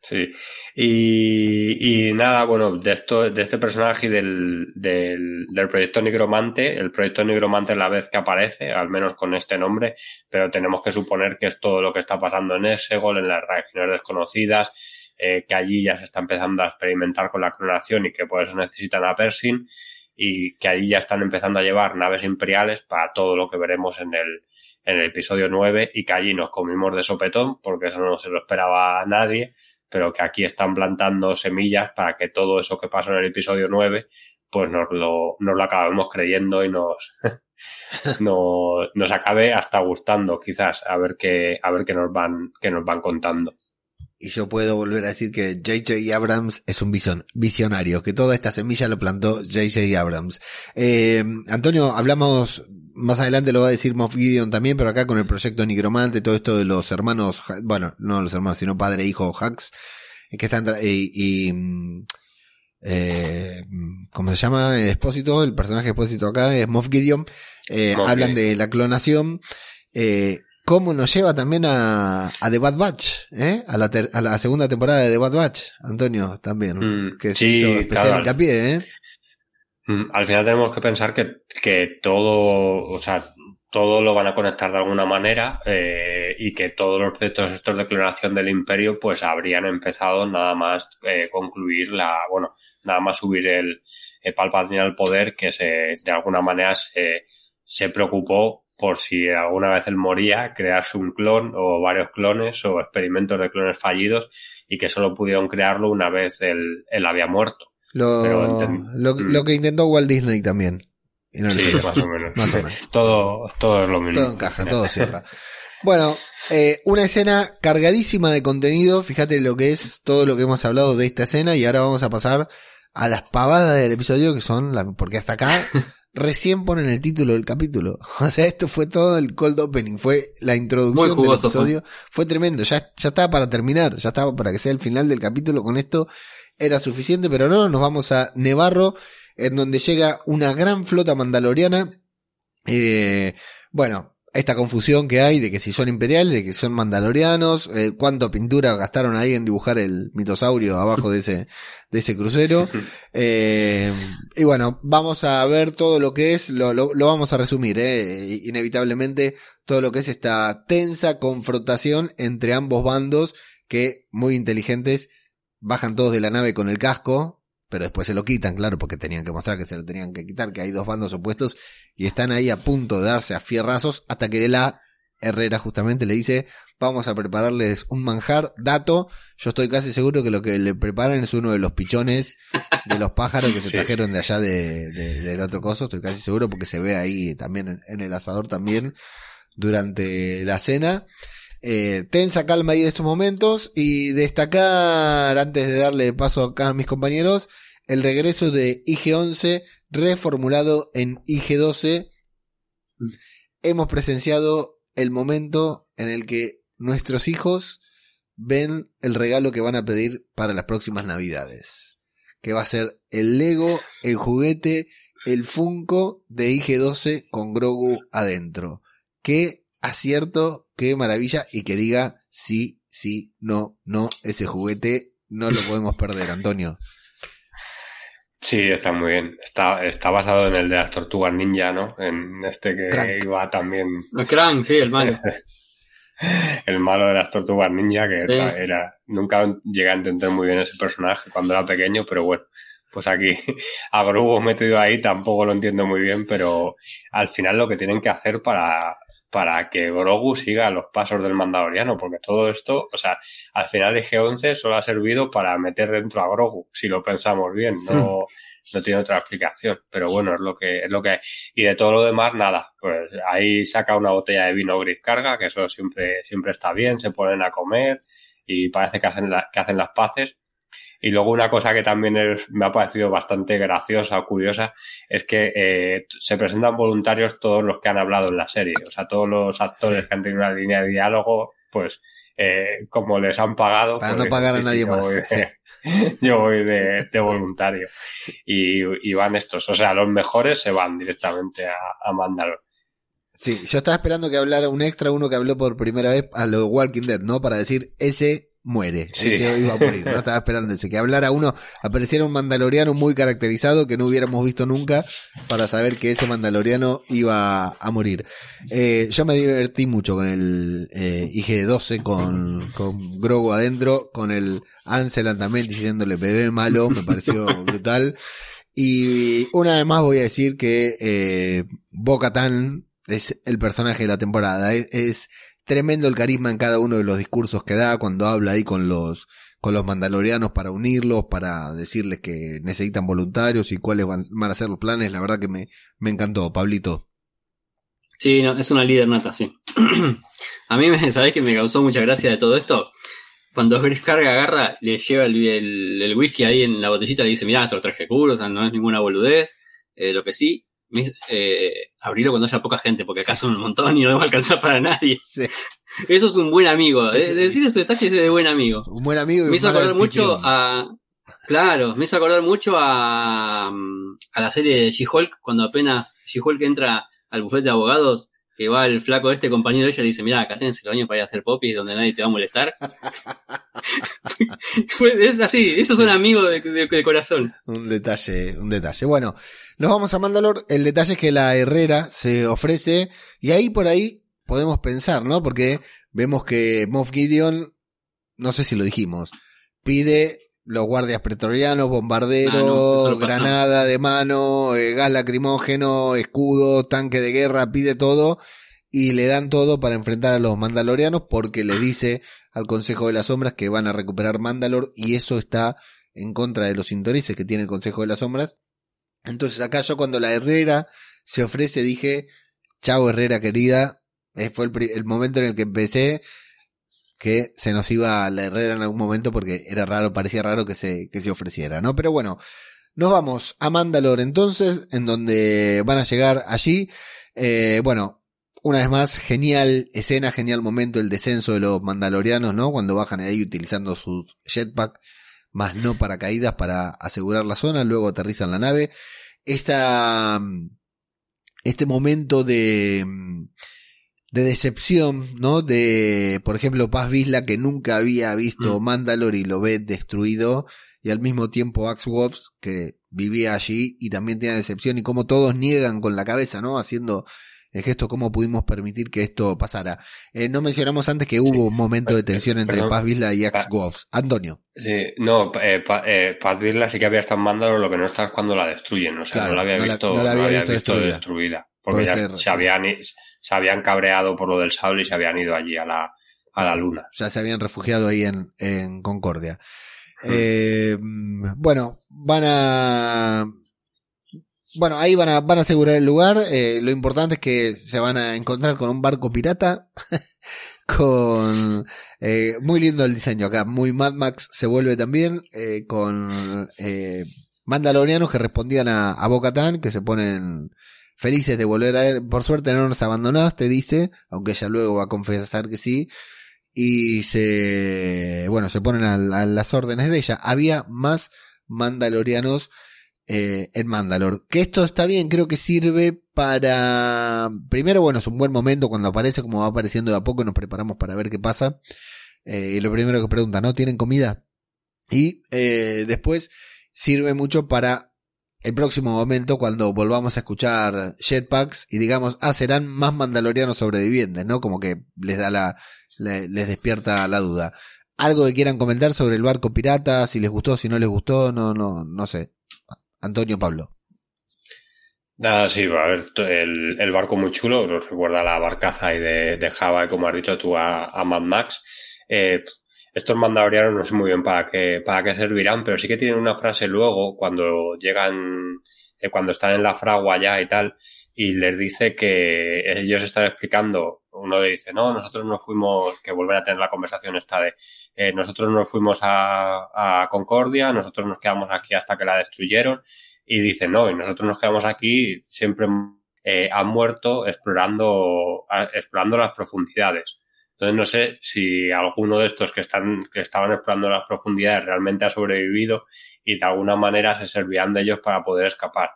Sí. Y, y, nada, bueno, de esto, de este personaje y del, del, del proyecto Nigromante, el proyecto Nigromante es la vez que aparece, al menos con este nombre, pero tenemos que suponer que es todo lo que está pasando en Esegol, en las regiones desconocidas, eh, que allí ya se está empezando a experimentar con la clonación y que por eso necesitan a Pershing, y que allí ya están empezando a llevar naves imperiales para todo lo que veremos en el, en el episodio 9 y que allí nos comimos de sopetón porque eso no se lo esperaba a nadie pero que aquí están plantando semillas para que todo eso que pasó en el episodio 9 pues nos lo, nos lo acabemos creyendo y nos, <laughs> nos, nos acabe hasta gustando quizás a ver qué, a ver qué nos van, qué nos van contando. Y yo puedo volver a decir que J.J. Abrams es un visionario, que toda esta semilla lo plantó J.J. Abrams. Eh, Antonio, hablamos, más adelante lo va a decir Moff Gideon también, pero acá con el proyecto Nigromante, todo esto de los hermanos, bueno, no los hermanos, sino padre e hijo Hacks, que están, y, y eh, ¿cómo se llama? El expósito, el personaje expósito acá es Moff Gideon, eh, hablan de la clonación, eh, cómo nos lleva también a, a The Bad Batch, ¿eh? a, la a la segunda temporada de The Bad Batch, Antonio, también, mm, que se hizo especial hincapié, ¿eh? Mm, al final tenemos que pensar que, que todo, o sea, todo lo van a conectar de alguna manera eh, y que todos los proyectos estos de clonación del imperio pues habrían empezado nada más eh, concluir la, bueno, nada más subir el, el Palpatine al poder que se, de alguna manera se, se preocupó por si alguna vez él moría, crearse un clon o varios clones o experimentos de clones fallidos y que solo pudieron crearlo una vez él, él había muerto. Lo, lo, mm. lo, que intentó Walt Disney también. sí, más o menos. más o menos. <laughs> Todo, todo es lo mismo. Todo encaja, todo cierra. Bueno, eh, una escena cargadísima de contenido. Fíjate lo que es todo lo que hemos hablado de esta escena. Y ahora vamos a pasar a las pavadas del episodio que son la, porque hasta acá <laughs> recién ponen el título del capítulo. O sea, esto fue todo el cold opening, fue la introducción del episodio. Fue tremendo, ya, ya estaba para terminar, ya estaba para que sea el final del capítulo. Con esto era suficiente, pero no, nos vamos a Nevarro, en donde llega una gran flota mandaloriana. Eh, bueno, esta confusión que hay de que si son imperiales, de que son mandalorianos, eh, cuánta pintura gastaron ahí en dibujar el mitosaurio abajo de ese, de ese crucero. <laughs> Eh, y bueno, vamos a ver todo lo que es, lo, lo, lo vamos a resumir, eh, inevitablemente, todo lo que es esta tensa confrontación entre ambos bandos que, muy inteligentes, bajan todos de la nave con el casco, pero después se lo quitan, claro, porque tenían que mostrar que se lo tenían que quitar, que hay dos bandos opuestos y están ahí a punto de darse a fierrazos hasta que la Herrera justamente le dice, vamos a prepararles un manjar, dato, yo estoy casi seguro que lo que le preparan es uno de los pichones de los pájaros que se <laughs> trajeron de allá de, del otro coso, estoy casi seguro porque se ve ahí también en, el asador también durante la cena. Eh, tensa calma ahí de estos momentos y destacar, antes de darle paso acá a mis compañeros, el regreso de IG-11 reformulado en IG-12. Hemos presenciado el momento en el que nuestros hijos ven el regalo que van a pedir para las próximas navidades. Que va a ser el Lego, el juguete, el Funko de IG-12 con Grogu adentro. Qué acierto qué maravilla y que diga sí, sí, no, no, ese juguete no lo podemos perder, Antonio. Sí, está muy bien. Está, está basado en el de las tortugas ninja, ¿no? En este que iba también. El Crank, sí, el malo. <laughs> el malo de las tortugas ninja, que era, Nunca llegué a entender muy bien ese personaje cuando era pequeño, pero bueno. Pues aquí, <laughs> a Grogu metido ahí tampoco lo entiendo muy bien, pero al final lo que tienen que hacer para, para que Grogu siga los pasos del Mandaloriano, porque todo esto, o sea, al final de G11 solo ha servido para meter dentro a Grogu, si lo pensamos bien, no, no tiene otra explicación, pero bueno, es lo que es lo que hay. Y de todo lo demás, nada, pues ahí saca una botella de vino gris carga, que eso siempre, siempre está bien, se ponen a comer y parece que hacen, que hacen las paces y luego una cosa que también me ha parecido bastante graciosa o curiosa es que eh, se presentan voluntarios todos los que han hablado en la serie. O sea, todos los actores que han tenido una línea de diálogo, pues eh, como les han pagado. Para pues, no pagar a nadie más. <laughs> yo voy de, voluntario. Y, van estos. O sea, los mejores se van directamente a, a Mandalor. Sí, yo estaba esperando que hablara un extra, uno que habló por primera vez a lo Walking Dead, ¿no? Para decir, ese muere. Ese iba a morir. No estaba esperando ese. Que hablara uno, apareciera un mandaloriano muy caracterizado que no hubiéramos visto nunca para saber que ese mandaloriano iba a morir. Eh, yo me divertí mucho con el eh, IG-12, con, con Grogu adentro, con el Ansel también diciéndole bebé malo, me pareció <laughs> brutal. Y una vez más voy a decir que eh, es el personaje de la temporada. es tremendo el carisma en cada uno de los discursos que da cuando habla ahí con los con los mandalorianos para unirlos, para decirles que necesitan voluntarios y cuáles van, a ser los planes. La verdad que me, me encantó, Pablito. Sí, no, es una líder nata, sí. <clears throat> a mí, me, ¿sabés que me causó mucha gracia de todo esto? Cuando Chris Carga agarra, le lleva el, el, whisky ahí en la botellita, le dice, mirá, esto traje culo, o sea, no es ninguna boludez. Eh, lo que sí, eh, abrirlo cuando haya poca gente, porque acá son un montón y no va a alcanzar para nadie. <laughs> Sí. Eso es un buen amigo. Es- Eh, decir esos detalles de buen amigo. Un buen amigo y Me hizo acordar mucho a. Claro, me hizo acordar mucho a, mm, a la serie de She-Hulk, cuando apenas She-Hulk entra al bufete de abogados, que va el flaco este compañero de ella y dice, mira, acá tenés el baño para ir a hacer popis donde nadie te va a molestar. <laughs> <laughs> Es así, esos son amigos de, de- de corazón. Un detalle, un detalle. Bueno, nos vamos a Mandalor. El detalle es que la Herrera se ofrece y ahí por ahí podemos pensar, ¿no? Porque vemos que Moff Gideon, no sé si lo dijimos, pide los guardias pretorianos, bombarderos, Ah, no, granada de mano, eh, gas lacrimógeno, escudo, tanque de guerra, pide todo y le dan todo para enfrentar a los mandalorianos porque le dice al Consejo de las Sombras que van a recuperar Mandalor y eso está en contra de los intereses que tiene el Consejo de las Sombras. Entonces acá yo cuando la Herrera se ofrece dije, chao Herrera querida, Eh, fue el, el momento en el que empecé que se nos iba la Herrera en algún momento porque era raro, parecía raro que se, que se ofreciera, ¿no? Pero bueno, nos vamos a Mandalor entonces, en donde van a llegar allí, eh, bueno, una vez más, genial escena, genial momento el descenso de los mandalorianos, ¿no? Cuando bajan ahí utilizando sus jetpack, más no paracaídas para asegurar la zona, luego aterrizan la nave. Esta, mm, este momento de, mm, de decepción, ¿no? De, por ejemplo, Paz Vizla que nunca había visto Mm. Mandalore y lo ve destruido, y al mismo tiempo Axe Woves, que vivía allí y también tenía decepción, y como todos niegan con la cabeza, ¿no? Haciendo el gesto, cómo pudimos permitir que esto pasara. Eh, no mencionamos antes que hubo un momento de tensión entre Perdón. Paz Vizla y Axe Pa- Woves. Antonio. Sí, no, eh, pa, eh, Paz Vizla sí que había estado en Mandalor, lo que no está es cuando la destruyen, o sea, Claro, no la había no la- visto, no la había había visto visto destruida. destruida. porque ya se habían, se habían cabreado por lo del sable y se habían ido allí a la, a la luna. ya se habían refugiado ahí en, en Concordia. Eh, bueno, van a. Bueno, ahí van a, van a asegurar el lugar. Eh, lo importante es que se van a encontrar con un barco pirata. <laughs> con. eh, muy lindo el diseño acá. Muy Mad Max se vuelve también. eh, con eh, mandalorianos que respondían a, a Bo-Katan, que se ponen felices de volver a él. Por suerte no nos abandonaste, dice. Aunque ella luego va a confesar que sí y se bueno se ponen a las órdenes de ella había más mandalorianos eh, en Mandalor que esto está bien creo que sirve para primero bueno es un buen momento cuando aparece como va apareciendo de a poco nos preparamos para ver qué pasa Eh, y lo primero que pregunta no tienen comida y eh, después sirve mucho para el próximo momento cuando volvamos a escuchar jetpacks y digamos ah serán más mandalorianos sobrevivientes no como que les da la le- les despierta la duda. ¿Algo que quieran comentar sobre el barco pirata? Si les gustó, si no les gustó, no, no, no sé. Antonio Pablo. Nada, sí, a ver, el, el barco muy chulo, nos recuerda la barcaza ahí de, de Java, como has dicho tú, a, a Mad Max. Eh, estos mandalorianos no sé muy bien para qué, para qué servirán, pero sí que tienen una frase luego, cuando llegan, eh, cuando están en la fragua ya y tal, y les dice que ellos están explicando, uno le dice, no, nosotros nos fuimos, que vuelven a tener la conversación esta de, eh, nosotros nos fuimos a, a Concordia, nosotros nos quedamos aquí hasta que la destruyeron, y dice, no, y nosotros nos quedamos aquí, siempre eh, han muerto explorando, explorando las profundidades. Entonces no sé si alguno de estos que están, que estaban explorando las profundidades realmente ha sobrevivido y de alguna manera se servían de ellos para poder escapar.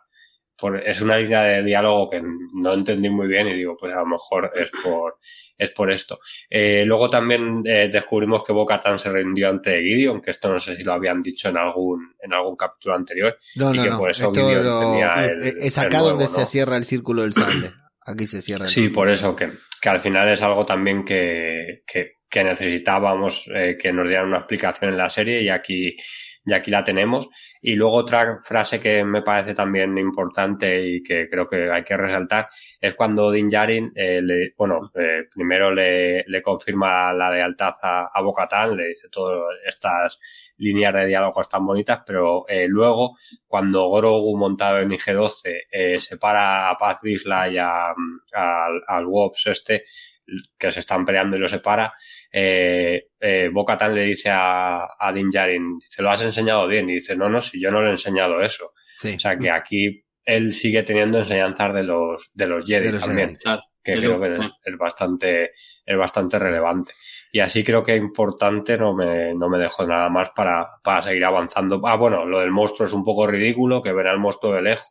Por- es una línea de diálogo que no entendí muy bien y digo, pues a lo mejor es por, es por esto. Eh, luego también eh, descubrimos que Bo-Katan se rindió ante Gideon, que esto no sé si lo habían dicho en algún, en algún capítulo anterior. No, Y no, que no. por eso Esto Gideon lo- tenía el- eh, es acá nuevo, donde ¿no? se cierra el círculo del sable. Aquí se cierra el Sí, círculo. por eso, que, que al final es algo también que, que, que necesitábamos eh, que nos dieran una explicación en la serie y aquí y aquí la tenemos. Y luego otra frase que me parece también importante y que creo que hay que resaltar es cuando Din Djarin, eh, bueno, eh, primero le, confirma la lealtad a, a Bocatán, le dice todas estas líneas de diálogos tan bonitas, pero eh, luego cuando Grogu montado en IG-12 eh, separa a Paz Vizla y a, al, al Wops este, que se están peleando y lo separa, eh, eh, Bocatan le dice a, a Din Djarin, se lo has enseñado bien, y dice, no, no, si yo no le he enseñado eso. Sí. O sea que aquí él sigue teniendo enseñanzas de los, de los Jedi De los también, Jedi. Claro. que creo que es, es bastante, es bastante relevante. Y así creo que importante no me, no me dejo nada más para, para seguir avanzando. Ah, bueno, lo del monstruo es un poco ridículo, que ven al monstruo de lejos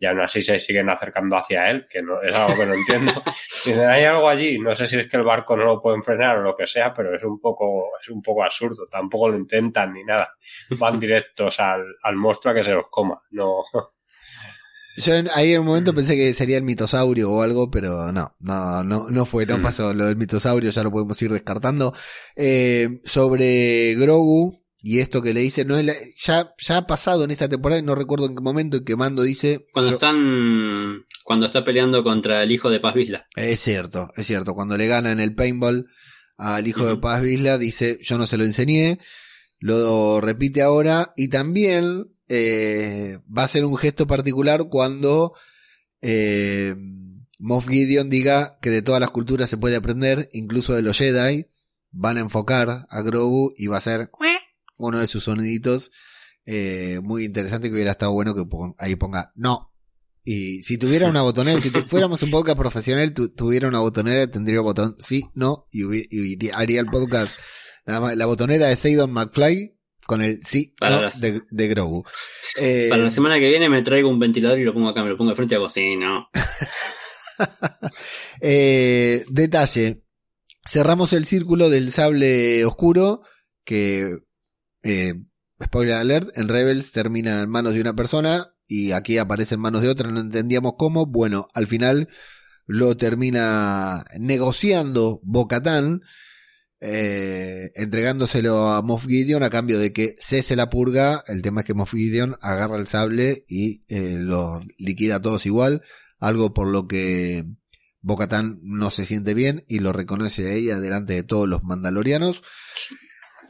y aún así se siguen acercando hacia él, que no, es algo que no entiendo. <laughs> Dicen, hay algo allí, no sé si es que el barco no lo pueden frenar o lo que sea, pero es un poco, es un poco absurdo, tampoco lo intentan ni nada. Van <laughs> directos al, al monstruo a que se los coma, no. Yo ahí en un momento pensé que sería el mitosaurio o algo, pero no, no, no, no fue, no Mm. pasó lo del mitosaurio, ya lo podemos ir descartando. Eh, sobre Grogu y esto que le dice, no es la- ya, ya ha pasado en esta temporada, y no recuerdo en qué momento en que Mando dice, Cuando yo- están, cuando está peleando contra el hijo de Paz Vizla. es cierto, es cierto, cuando le gana en el paintball al hijo de. Paz Vizla, dice, yo no se lo enseñé, lo repite ahora y también eh, va a ser un gesto particular cuando eh, Moff Gideon diga que de todas las culturas se puede aprender, incluso de los Jedi, van a enfocar a Grogu y va a ser uno de sus soniditos eh, muy interesante que hubiera estado bueno que pon- ahí ponga no. Y si tuviera una botonera, si tu- fuéramos un podcast profesional, tu- tuviera una botonera, tendría un botón sí, no, y, haría el podcast. Nada más, la botonera de Seidon McFly con el sí, no de, de Grogu. Eh, Para la semana que viene me traigo un ventilador y lo pongo acá, me lo pongo de frente y hago así, ¿no? <laughs> Eh, detalle. Cerramos el círculo del sable oscuro que, eh, spoiler alert, en Rebels termina en manos de una persona y aquí aparece en manos de otra, no entendíamos cómo. Bueno, al final lo termina negociando Bocatán, eh, entregándoselo a Moff Gideon a cambio de que cese la purga. El tema es que Moff Gideon agarra el sable y eh, lo liquida a todos igual, algo por lo que Bocatán no se siente bien y lo reconoce a ella delante de todos los mandalorianos.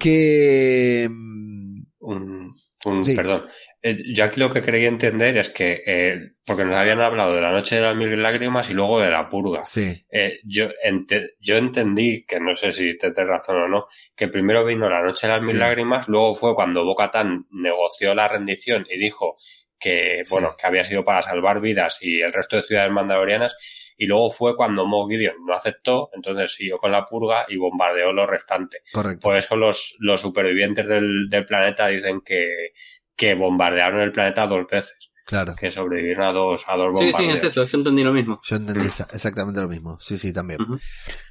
Que. Un, un- Sí. Perdón. Eh, yo aquí lo que quería entender es que, eh, porque nos habían hablado de la noche de las mil lágrimas y luego de la purga. Sí, Eh, yo, ente- yo entendí, que no sé si te tienes razón o no, que primero vino la noche de las mil Sí. lágrimas, luego fue cuando Bocatán negoció la rendición y dijo que, bueno, que había sido para salvar vidas y el resto de ciudades mandalorianas, y luego fue cuando Moff Gideon no aceptó, entonces siguió con la purga y bombardeó lo restante. correcto. Por eso los, los supervivientes del, del planeta dicen que, que bombardearon el planeta dos veces, Claro. que sobrevivieron a dos, a dos Sí, sí, bombardeos. es eso, yo entendí lo mismo. Yo entendí exa- exactamente lo mismo. Sí, sí, también.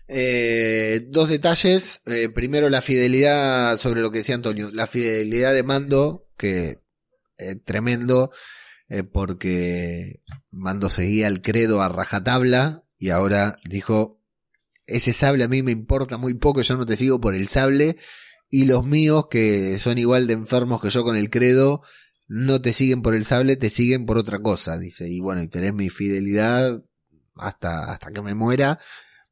Eh, dos detalles. Eh, primero, la fidelidad sobre lo que decía Antonio. La fidelidad de Mando, que eh, tremendo, porque Mando seguía el credo a rajatabla y ahora dijo, ese sable a mí me importa muy poco, yo no te sigo por el sable y los míos, que son igual de enfermos que yo con el credo, no te siguen por el sable, te siguen por otra cosa, dice. Y bueno, y tenés mi fidelidad hasta, hasta que me muera.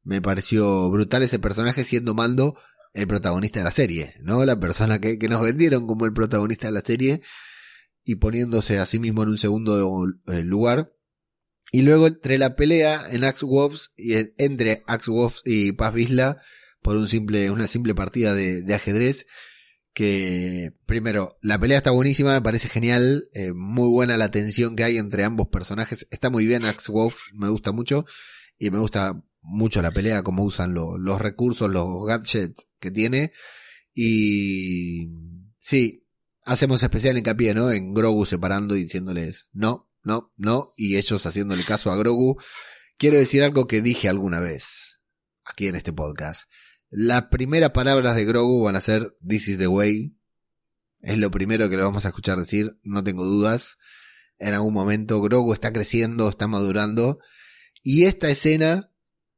Me pareció brutal ese personaje siendo Mando el protagonista de la serie, ¿no? La persona que, que nos vendieron como el protagonista de la serie y poniéndose a sí mismo en un segundo eh, lugar. Y luego entre la pelea en Axe Wolves y en- entre Axe Wolves y Paz Vizla por un simple, una simple partida de, ajedrez que primero la pelea está buenísima, me parece genial, eh, muy buena la tensión que hay entre ambos personajes, está muy bien Axe Wolf, me gusta mucho y me gusta mucho la pelea, cómo usan lo- los recursos, los gadgets que tiene y sí, hacemos especial hincapié, ¿no? En Grogu separando y diciéndoles no, no, no, y ellos haciéndole caso a Grogu. Quiero decir algo que dije alguna vez aquí en este podcast. Las primeras palabras de Grogu van a ser This is the way. Es lo primero que le vamos a escuchar decir, no tengo dudas. En algún momento Grogu está creciendo, está madurando. Y esta escena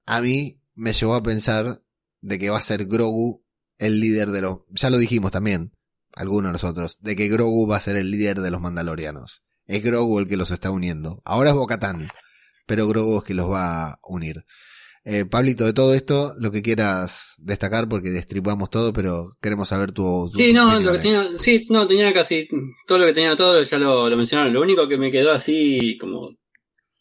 a mí me llevó a pensar de que va a ser Grogu el líder de los... Ya lo dijimos también. Alguno de nosotros, de que Grogu va a ser el líder de los mandalorianos. Es Grogu el que los está uniendo. Ahora es Bocatán, pero Grogu es que los va a unir. Eh, Pablito, de todo esto, lo que quieras destacar, porque destripamos todo, pero queremos saber tu. tu Sí, no, lo que tenía, sí, no, tenía casi todo lo que tenía todo, ya lo, lo mencionaron. Lo único que me quedó así, como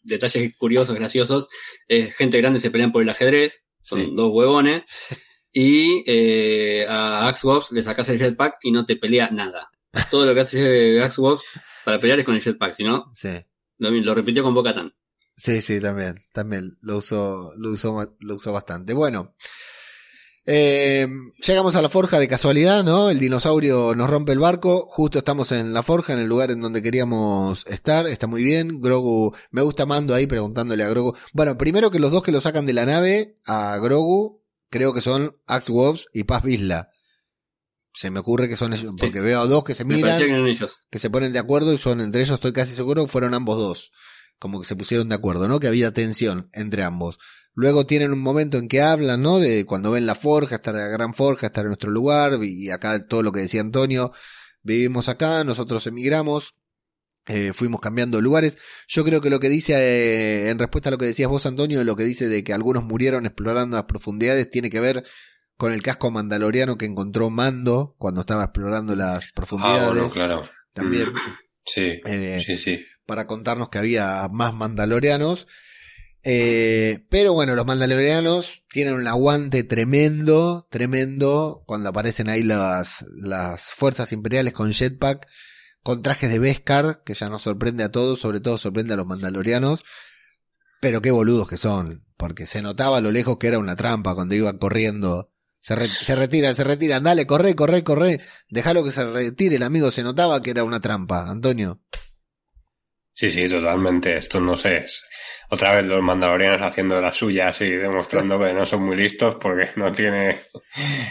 detalles curiosos, graciosos, es gente grande se pelean por el ajedrez, son Sí. dos huevones, <laughs> y eh, a Axbox le sacas el jetpack y no te pelea nada. Todo lo que hace Axbox para pelear es con el jetpack, si no, Sí. lo, lo repitió con Boca Tan. Sí, sí, también, también lo usó, lo usó, lo usó bastante. Bueno, eh, llegamos a la forja de casualidad, ¿no? El dinosaurio nos rompe el barco, justo estamos en la forja, en el lugar en donde queríamos estar, está muy bien. Grogu, me gusta Mando ahí preguntándole a Grogu. Bueno, primero que los dos que lo sacan de la nave a Grogu, creo que son Axe Wolves y Paz Vizla. Se me ocurre que son ellos, Sí. porque veo a dos que se miran que ellos. que se ponen de acuerdo y son entre ellos, estoy casi seguro que fueron ambos dos. Como que se pusieron de acuerdo, ¿no? Que había tensión entre ambos. Luego tienen un momento en que hablan, ¿no? De cuando ven la forja, estar en la gran forja, estar en nuestro lugar, y acá todo lo que decía Antonio, vivimos acá, nosotros emigramos, eh, fuimos cambiando lugares. Yo creo que lo que dice, eh, en respuesta a lo que decías vos, Antonio, lo que dice de que algunos murieron explorando las profundidades tiene que ver con el casco mandaloriano que encontró Mando cuando estaba explorando las Ah, profundidades. bueno, claro. También Sí, eh, sí, sí. para contarnos que había más mandalorianos. Eh, pero bueno, los mandalorianos tienen un aguante tremendo, tremendo, cuando aparecen ahí las, las fuerzas imperiales con jetpack, con trajes de Beskar, que ya nos sorprende a todos, sobre todo sorprende a los mandalorianos. Pero qué boludos que son, porque se notaba a lo lejos que era una trampa cuando iban corriendo. Se, re- se retiran, se retiran, dale, corre, corre, corre. Déjalo que se retire el amigo, se notaba que era una trampa, Antonio. Sí, sí, totalmente. Esto no sé. Otra vez los mandalorianos haciendo de las suyas y demostrando que no son muy listos porque no tiene,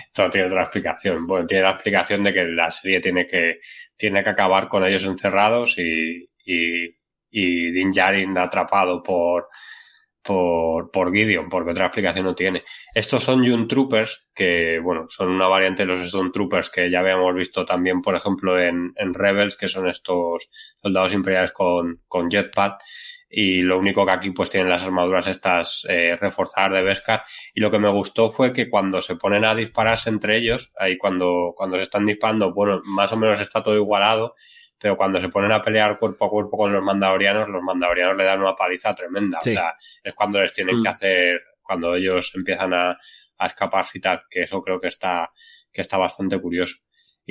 esto tiene otra explicación. Bueno, tiene la explicación de que la serie tiene que, tiene que acabar con ellos encerrados y, y, y Din Djarin atrapado por, por, por Gideon, porque otra explicación no tiene. Estos son June Troopers, que, bueno, son una variante de los Stone Troopers que ya habíamos visto también, por ejemplo, en, en Rebels, que son estos soldados imperiales con, con jetpack. Y lo único que aquí pues tienen las armaduras estas eh, reforzadas de Beskar. Y lo que me gustó fue que cuando se ponen a dispararse entre ellos, ahí cuando, cuando se están disparando, bueno, más o menos está todo igualado, pero cuando se ponen a pelear cuerpo a cuerpo con los mandalorianos, los mandalorianos le dan una paliza tremenda. Sí. O sea, es cuando les tienen Mm. que hacer, cuando ellos empiezan a, a escaparse y tal, que eso creo que está, que está bastante curioso.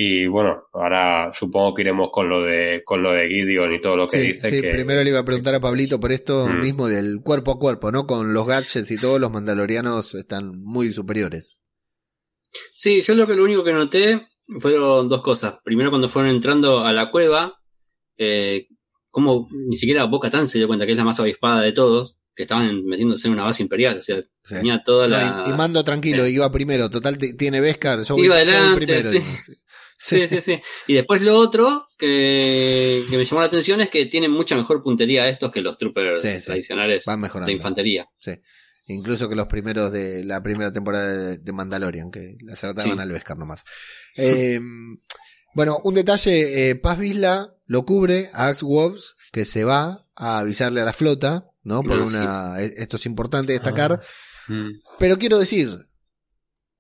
Y bueno, ahora supongo que iremos con lo de, con lo de Gideon y todo lo que Sí, dice sí, que, primero le iba a preguntar a Pablito por esto Mm. mismo del cuerpo a cuerpo, ¿no? Con los gadgets y todos los mandalorianos están muy superiores. Sí, yo lo que lo único que noté fueron dos cosas. Primero cuando fueron entrando a la cueva, eh, como ni siquiera Boca Tan se dio cuenta que es la más avispada de todos, que estaban metiéndose en una base imperial, o sea, Sí. tenía toda No, la... y, y mando tranquilo, eh. iba primero, total tiene Beskar, yo voy, Iba yo voy adelante, primero. sí. Sí. Sí, sí. Y después lo otro que, que me llamó la atención es que tienen mucha mejor puntería estos que los troopers Sí, sí. tradicionales Van mejorando. de infantería. Sí. Incluso que los primeros de la primera temporada de, Mandalorian, que le acertaban Sí. al Beskar nomás. Eh, bueno, un detalle, eh, Paz Vizla lo cubre a Axe Wolves, que se va a avisarle a la flota, ¿no? Por Ah, una, e- esto es importante destacar. Mm. Pero quiero decir,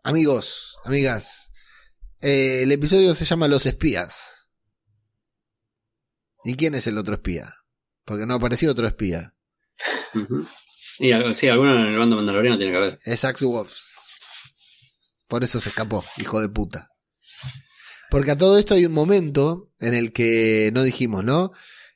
amigos, amigas, eh, el episodio se llama Los Espías. ¿Y quién es el otro espía? Porque no apareció otro espía. Y algo- sí, alguno en el bando mandaloriano tiene que haber. Es Axe Wolves. Por eso se escapó, hijo de puta. Porque a todo esto hay un momento en el que no dijimos, ¿no?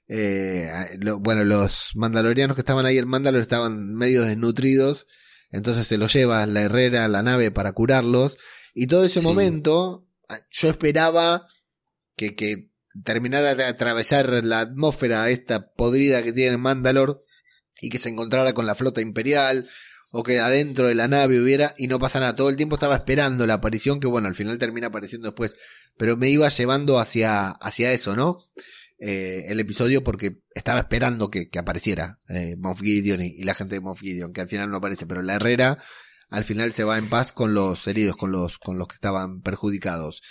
Eh, lo- bueno, los mandalorianos que estaban ahí en Mandalor estaban medio desnutridos, entonces se los lleva la herrera a la nave para curarlos, y todo ese Sí. momento yo esperaba que, que terminara de atravesar la atmósfera esta podrida que tiene Mandalor y que se encontrara con la flota imperial o que adentro de la nave hubiera y no pasa nada. Todo el tiempo estaba esperando la aparición que bueno, al final termina apareciendo después, pero me iba llevando hacia, hacia eso, ¿no? Eh, el episodio porque estaba esperando que, que apareciera eh, Moff Gideon y, y la gente de Moff Gideon, que al final no aparece, pero la Herrera al final se va en paz con los heridos, con los, con los que estaban perjudicados.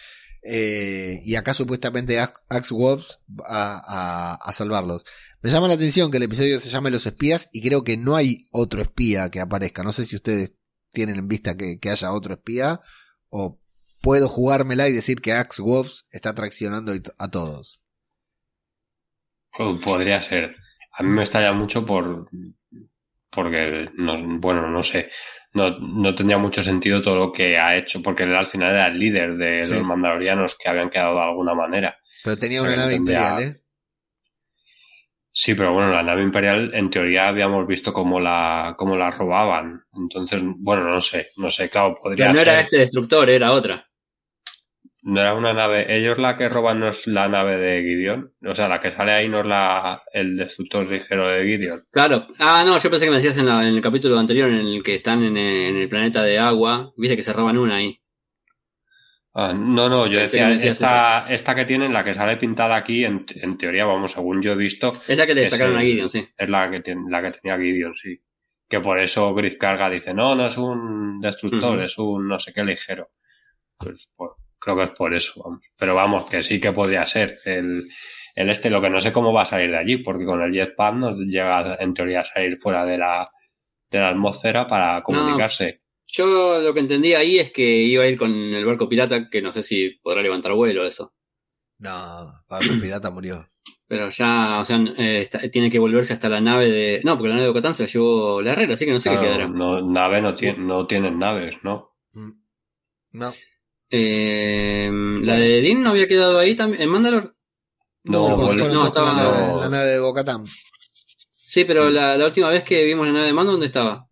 Eh, y acá supuestamente Axe Wolves a, a, a, salvarlos. Me llama la atención que el episodio se llame Los Espías y creo que no hay otro espía que aparezca. No sé si ustedes tienen en vista que, haya otro espía o puedo jugármela y decir que Axe Wolves está traccionando a todos. Podría ser. A mí me estalla mucho por porque no, bueno, no sé, no, no tendría mucho sentido todo lo que ha hecho, porque él al final era el líder de los mandalorianos que habían quedado de alguna manera. Pero tenía una nave imperial, ¿eh? Sí, pero bueno, la nave imperial en teoría habíamos visto cómo la, cómo la robaban. Entonces, bueno, no sé, no sé, claro, podría Pero no era este destructor, era otra. No era una nave, ellos la que roban no es la nave de Gideon, o sea, la que sale ahí no es la, el destructor ligero de Gideon. Claro, ah, no, yo pensé que me decías en, en el capítulo anterior en el que están en el, planeta de agua, viste que se roban una ahí. Ah, no, no, yo decía, esta, esta, que tienen, la que sale pintada aquí, en, en, teoría, vamos, según yo he visto. Es la que le sacaron a Gideon, sí. Es la que, tiene, la que tenía Gideon, sí. Que por eso Griff Carga dice, no, no es un destructor, es un no sé qué ligero. Pues por, Creo que es por eso, vamos. Pero vamos, que sí que podría ser. El, el este, lo que no sé cómo va a salir de allí, porque con el jetpack no llega en teoría a salir fuera de la, de la atmósfera para comunicarse. yo lo que entendí ahí es que iba a ir con el barco pirata, que no sé si podrá levantar vuelo eso. No, el barco pirata murió. <clears throat> Pero ya, o sea, eh, tiene que volverse hasta la nave de. No, porque la nave de Ocatán se la llevó la Herrera, así que no sé qué quedará. No, nave no, tiene, no tienen naves, ¿no? Mm. No. Eh, ¿La de Dean no había quedado ahí también en Mandalor? No, no, estaba la, la, nave de Bocatán. Sí, pero la, la, última vez que vimos la nave de Mando, ¿dónde estaba?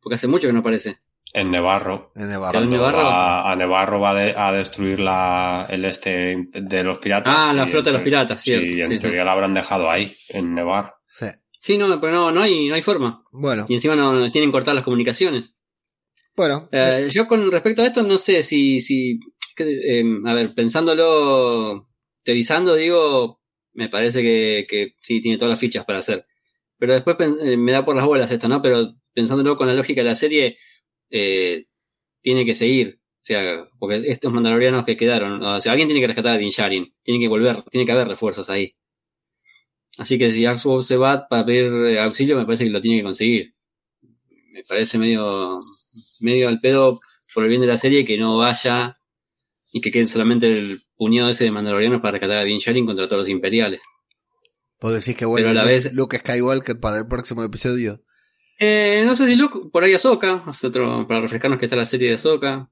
Porque hace mucho que no aparece. En Nevarro. En Nevarro. a, Nevarro va a destruir la, el este de los piratas. Ah, la flota de los piratas, cierto. Sí, en teoría la habrán dejado ahí, en Nevar. Sí. Sí, no, pero no, no hay, no hay forma. Bueno. Y encima no tienen cortadas las comunicaciones. Bueno. Eh, yo con respecto a esto no sé si, si eh, a ver, pensándolo, teorizando, digo, me parece que, que sí tiene todas las fichas para hacer. Pero después eh, me da por las bolas esto, ¿no? Pero pensándolo con la lógica de la serie, eh, tiene que seguir. O sea, porque estos mandalorianos que quedaron, o sea, alguien tiene que rescatar a Din Djarin, tiene que volver, tiene que haber refuerzos ahí. Así que si Axwell se va para pedir auxilio, me parece que lo tiene que conseguir. Me parece medio medio al pedo por el bien de la serie que no vaya y que quede solamente el puñado ese de Mandalorianos para rescatar a Din Djarin contra todos los imperiales. ¿Vos decís que bueno, a la vez... Luke Skywalker para el próximo episodio? Eh, no sé si Luke, por ahí Ahsoka, otro, para refrescarnos que está la serie de Ahsoka.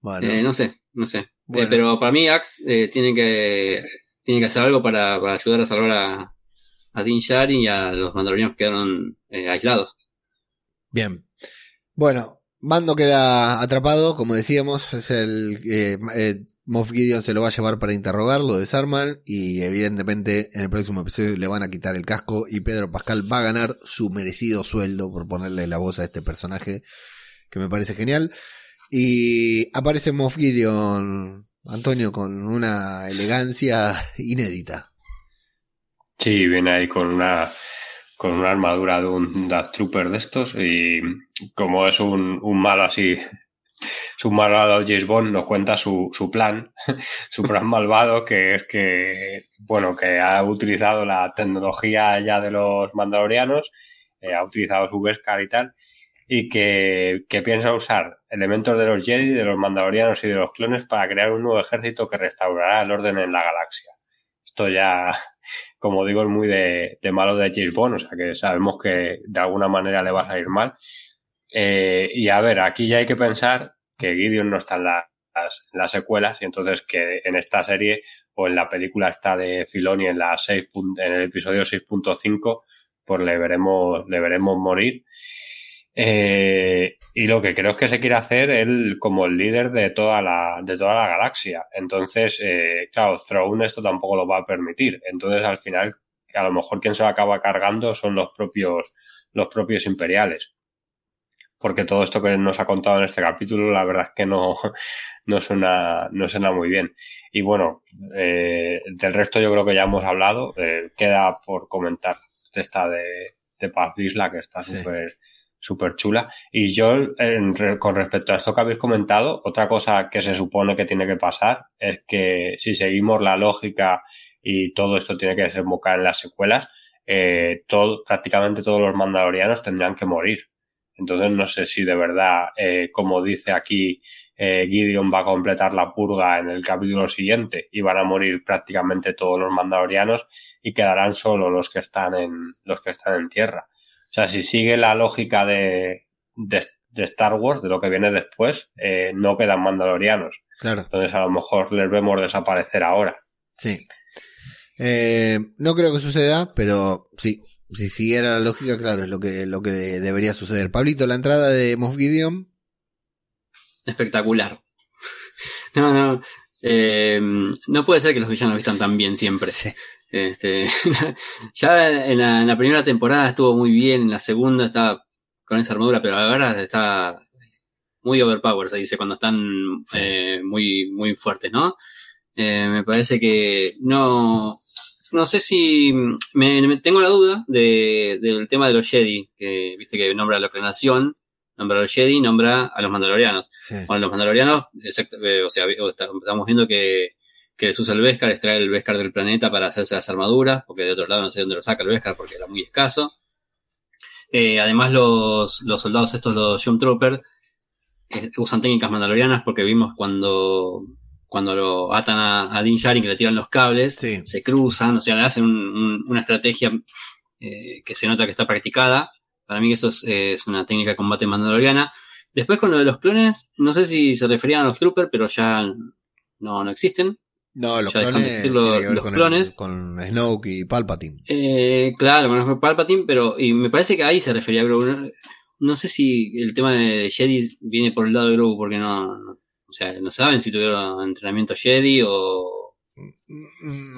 Bueno. Eh, no sé, no sé. Eh, pero para mí Axe eh, tiene que tiene que hacer algo para, para ayudar a salvar a, a Din y a los mandalorianos que quedaron aislados. Bien. Bueno, Mando queda atrapado, como decíamos, es el eh, eh, Moff Gideon se lo va a llevar para interrogar, lo desarman y evidentemente en el próximo episodio le van a quitar el casco y Pedro Pascal va a ganar su merecido sueldo por ponerle la voz a este personaje que me parece genial. Y aparece Moff Gideon, Antonio, con una elegancia inédita. Sí, viene ahí con una con una armadura de un Death Trooper de estos y como es un, un malo así, su malvado James Bond nos cuenta su, su plan, <laughs> su plan malvado que es que, bueno, que ha utilizado la tecnología ya de los mandalorianos, eh, ha utilizado su Beskar y tal, y que, que piensa usar elementos de los Jedi, de los mandalorianos y de los clones para crear un nuevo ejército que restaurará el orden en la galaxia. Esto ya como digo, es muy de, malo de James Bond, o sea que sabemos que de alguna manera le va a salir mal. Eh, y a ver, aquí ya hay que pensar que Gideon no está en, las, secuelas y entonces que en esta serie o en la película está de Filoni en, la 6, en el episodio 6.5 pues le veremos, le veremos morir. Eh, y lo que creo es que se quiere hacer él como el líder de toda la, de toda la galaxia. Entonces, eh, claro, Throne esto tampoco lo va a permitir. Entonces, al final, a lo mejor quien se lo acaba cargando son los propios, los propios imperiales. Porque todo esto que nos ha contado en este capítulo, la verdad es que no, <laughs> no suena, no suena muy bien. Y bueno, eh, del resto yo creo que ya hemos hablado. Eh, queda por comentar esta de, de Paz Isla, que está súper súper chula. Y yo, con respecto a esto que habéis comentado, otra cosa que se supone que tiene que pasar es que si seguimos la lógica y todo esto tiene que desembocar en las secuelas, eh, todo, prácticamente todos los mandalorianos tendrán que morir. Entonces no sé si de verdad, eh, como dice aquí eh, Gideon va a completar la purga en el capítulo siguiente y van a morir prácticamente todos los mandalorianos y quedarán solo los que están en los que están en tierra. O sea, si sigue la lógica de, de, Star Wars, de lo que viene después, eh, no quedan mandalorianos. Claro. Entonces a lo mejor les vemos desaparecer ahora. Sí. Eh, no creo que suceda, pero sí. Si siguiera la lógica, claro, es lo que, lo que debería suceder. Pablito, la entrada de Moff Gideon. Espectacular. <laughs> No, no. Eh, no puede ser que los villanos vistan tan bien siempre. Sí. Este, <laughs> ya en la, primera temporada estuvo muy bien, en la segunda estaba con esa armadura, pero ahora está muy overpowered, se dice, cuando están eh, muy, muy fuertes, ¿no? Eh, me parece que no, no sé si me, tengo la duda de, del tema de los Jedi, que viste que nombra a la creación, nombra a los Jedi, nombra a los Mandalorianos. Bueno, los Mandalorianos, eh, o sea, estamos viendo que que les usa el Beskar, extrae el Beskar del planeta para hacerse las armaduras, porque de otro lado no sé dónde lo saca el Beskar porque era muy escaso. Eh, además los, los, soldados estos, los Jump Troopers, eh, usan técnicas mandalorianas porque vimos cuando, cuando lo atan a, a Din que le tiran los cables, se cruzan, o sea, le hacen una estrategia eh, que se nota que está practicada. Para mí eso es, es, una técnica de combate mandaloriana. Después con lo de los clones, no sé si se referían a los Troopers, pero ya no, no existen. No, los clones, los, con, clones. con Snoke y Palpatine. Eh, claro, con Palpatine, pero y me parece que ahí se refería a Grogu. No, sé si el tema de Jedi viene por el lado de Grogu, porque no, o sea, no saben si tuvieron entrenamiento Jedi o,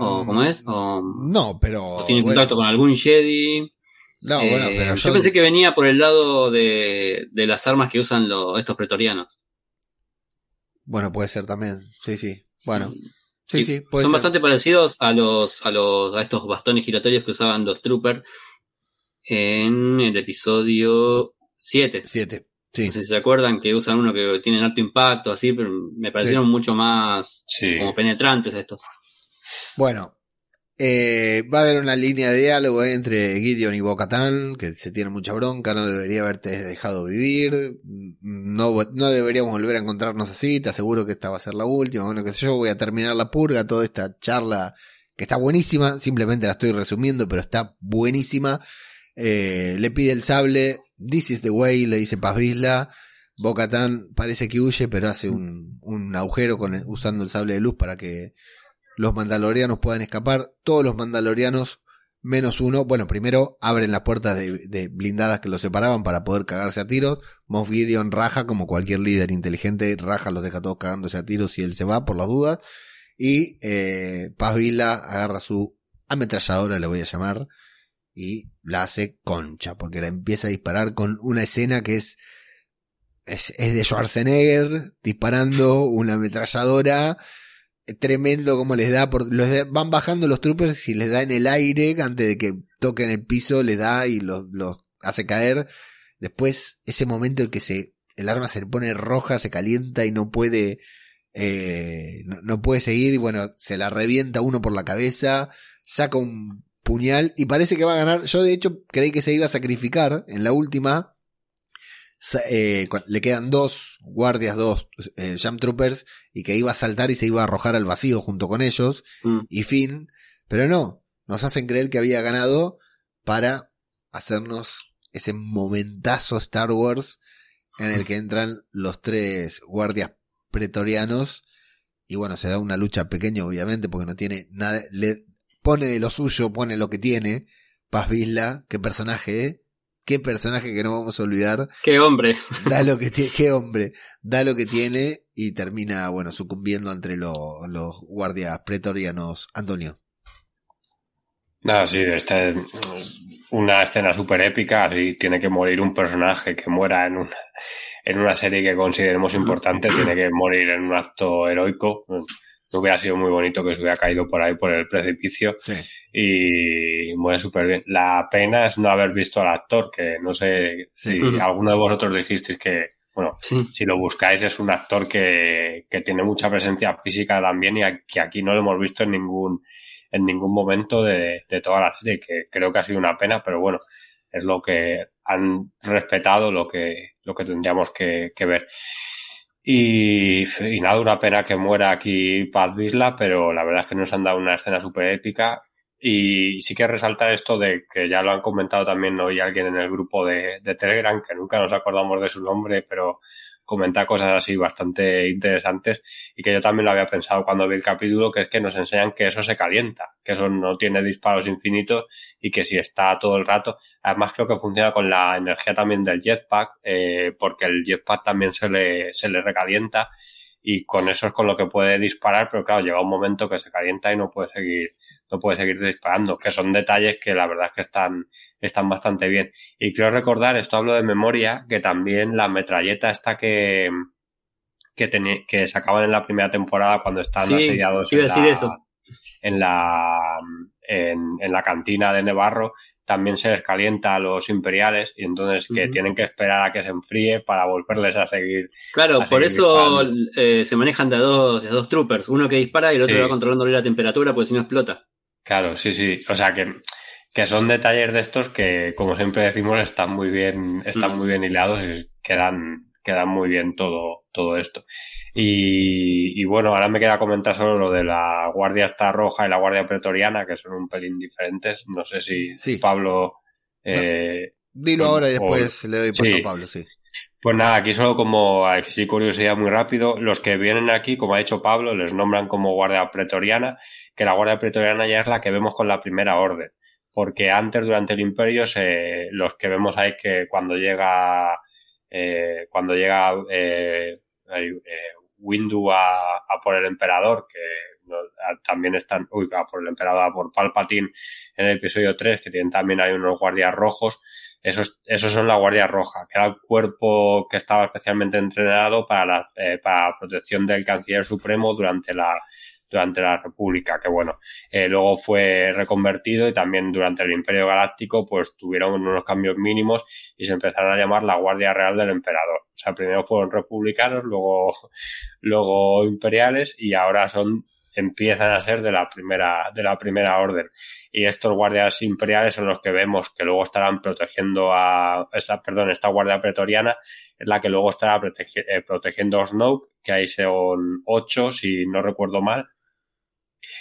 o ¿cómo es? O, no, pero o tiene contacto con algún Jedi. No, bueno, eh, pero yo, pensé que venía por el lado de, de las armas que usan los, estos pretorianos. Bueno, puede ser también, sí, sí. Bueno. Mm. Sí, sí, Son bastante parecidos a los, a los, a estos bastones giratorios que usaban los troopers en el episodio 7. 7. Sí. No sé si se acuerdan que usan uno que tiene alto impacto, así, pero me parecieron mucho más como penetrantes estos. Bueno, eh, va a haber una línea de diálogo entre Gideon y Bocatán, que se tiene mucha bronca, no debería haberte dejado vivir, no, no deberíamos volver a encontrarnos así, te aseguro que esta va a ser la última, bueno, que sé yo, voy a terminar la purga, toda esta charla que está buenísima, simplemente la estoy resumiendo, pero está buenísima. Eh, le pide el sable, this is the way, le dice Paz Vizla, Bocatán parece que huye, pero hace un, un agujero con, usando el sable de luz para que los mandalorianos puedan escapar. Todos los mandalorianos menos uno, bueno, primero abren las puertas de, blindadas que los separaban para poder cagarse a tiros. Moff Gideon raja, como cualquier líder inteligente, raja, los deja todos cagándose a tiros y él se va por las dudas. Y eh, Paz Vila agarra su ametralladora, le voy a llamar, y la hace concha, porque la empieza a disparar con una escena que es, es, es de Schwarzenegger disparando una ametralladora tremendo como les da, por, los van bajando los troopers y les da en el aire antes de que toquen el piso, les da y los, los hace caer. Después, ese momento en que se, el arma se pone roja, se calienta y no puede, eh, no, no, puede seguir y bueno, se la revienta uno por la cabeza, saca un puñal y parece que va a ganar. Yo de hecho creí que se iba a sacrificar en la última, eh, le quedan dos guardias, dos eh, Jam Troopers, y que iba a saltar y se iba a arrojar al vacío junto con ellos, mm. y fin. Pero no, nos hacen creer que había ganado para hacernos ese momentazo Star Wars en el que entran los tres guardias pretorianos. Y bueno, se da una lucha pequeña, obviamente, porque no tiene nada. Le pone de lo suyo, pone lo que tiene. Paz Vizla, qué personaje, ¿eh? Qué personaje que no vamos a olvidar. Qué hombre. <laughs> Da lo que tiene, qué hombre. Da lo que tiene y termina, bueno, sucumbiendo entre los guardias pretorianos. Antonio. No, sí, esta es una escena súper épica y tiene que morir un personaje que muera en una, en una serie que consideremos importante, tiene que morir en un acto heroico. No hubiera sido muy bonito que se hubiera caído por ahí por el precipicio. Sí. Y muere súper bien. La pena es no haber visto al actor, que no sé si alguno de vosotros dijisteis que, bueno, Sí. si lo buscáis es un actor que, que tiene mucha presencia física también y a- que aquí no lo hemos visto en ningún en ningún momento de, de toda la serie, que creo que ha sido una pena, pero bueno, es lo que han respetado lo que, lo que tendríamos que, que ver. Y, y nada, una pena que muera aquí Paz Vizla, pero la verdad es que nos han dado una escena súper épica. Y sí que resaltar esto de que ya lo han comentado también hoy alguien en el grupo de, Telegram, que nunca nos acordamos de su nombre, pero comenta cosas así bastante interesantes y que yo también lo había pensado cuando vi el capítulo, que es que nos enseñan que eso se calienta, que eso no tiene disparos infinitos y que si está todo el rato, además creo que funciona con la energía también del jetpack, eh, porque el jetpack también se le, se le recalienta y con eso es con lo que puede disparar, pero claro, llega un momento que se calienta y no puede seguir, no puede seguir disparando, que son detalles que la verdad es que están, están bastante bien. Y quiero recordar, esto hablo de memoria, que también la metralleta esta que, que, teni- que sacaban en la primera temporada cuando Sí, asediados iba a en decir la, eso. en la en, en la cantina de Nevarro también se les calienta a los imperiales y entonces que tienen que esperar a que se enfríe para volverles a seguir Claro, a por seguir eso eh, se manejan de dos, de dos troopers, uno que dispara y el otro Sí. va controlándole la temperatura porque si no explota. Claro, sí, sí. O sea que, que son detalles de estos que, como siempre decimos, están muy bien, están Mm. muy bien hilados y quedan, quedan muy bien todo, todo esto. Y, y bueno, ahora me queda comentar solo lo de la Guardia esta roja y la Guardia pretoriana, que son un pelín diferentes. No sé si Sí. Pablo, eh, Dilo O- ahora y después le doy paso sí. a Pablo, sí. Pues nada, aquí solo como así curiosidad muy rápido, los que vienen aquí, como ha dicho Pablo, les nombran como Guardia Pretoriana, que la Guardia Pretoriana ya es la que vemos con la primera orden, porque antes durante el Imperio se, los que vemos ahí que cuando llega eh, cuando llega eh, eh, Windu a, a por el emperador, que no- también están, uy, a por el emperador, a por Palpatine en el episodio 3, que tienen también hay unos guardias rojos, esos, esos son la Guardia Roja, que era el cuerpo que estaba especialmente entrenado para la, eh, para protección del Canciller Supremo durante la, durante la República, que bueno, eh, luego fue reconvertido y también durante el Imperio Galáctico pues tuvieron unos cambios mínimos y se empezaron a llamar la Guardia Real del Emperador. O sea, primero fueron republicanos, luego, <laughs> luego imperiales y ahora son empiezan a ser de la primera de la primera orden y estos guardias imperiales son los que vemos que luego estarán protegiendo a esta perdón esta guardia pretoriana es la que luego estará eh, protegiendo a Snoke que ahí son ocho si no recuerdo mal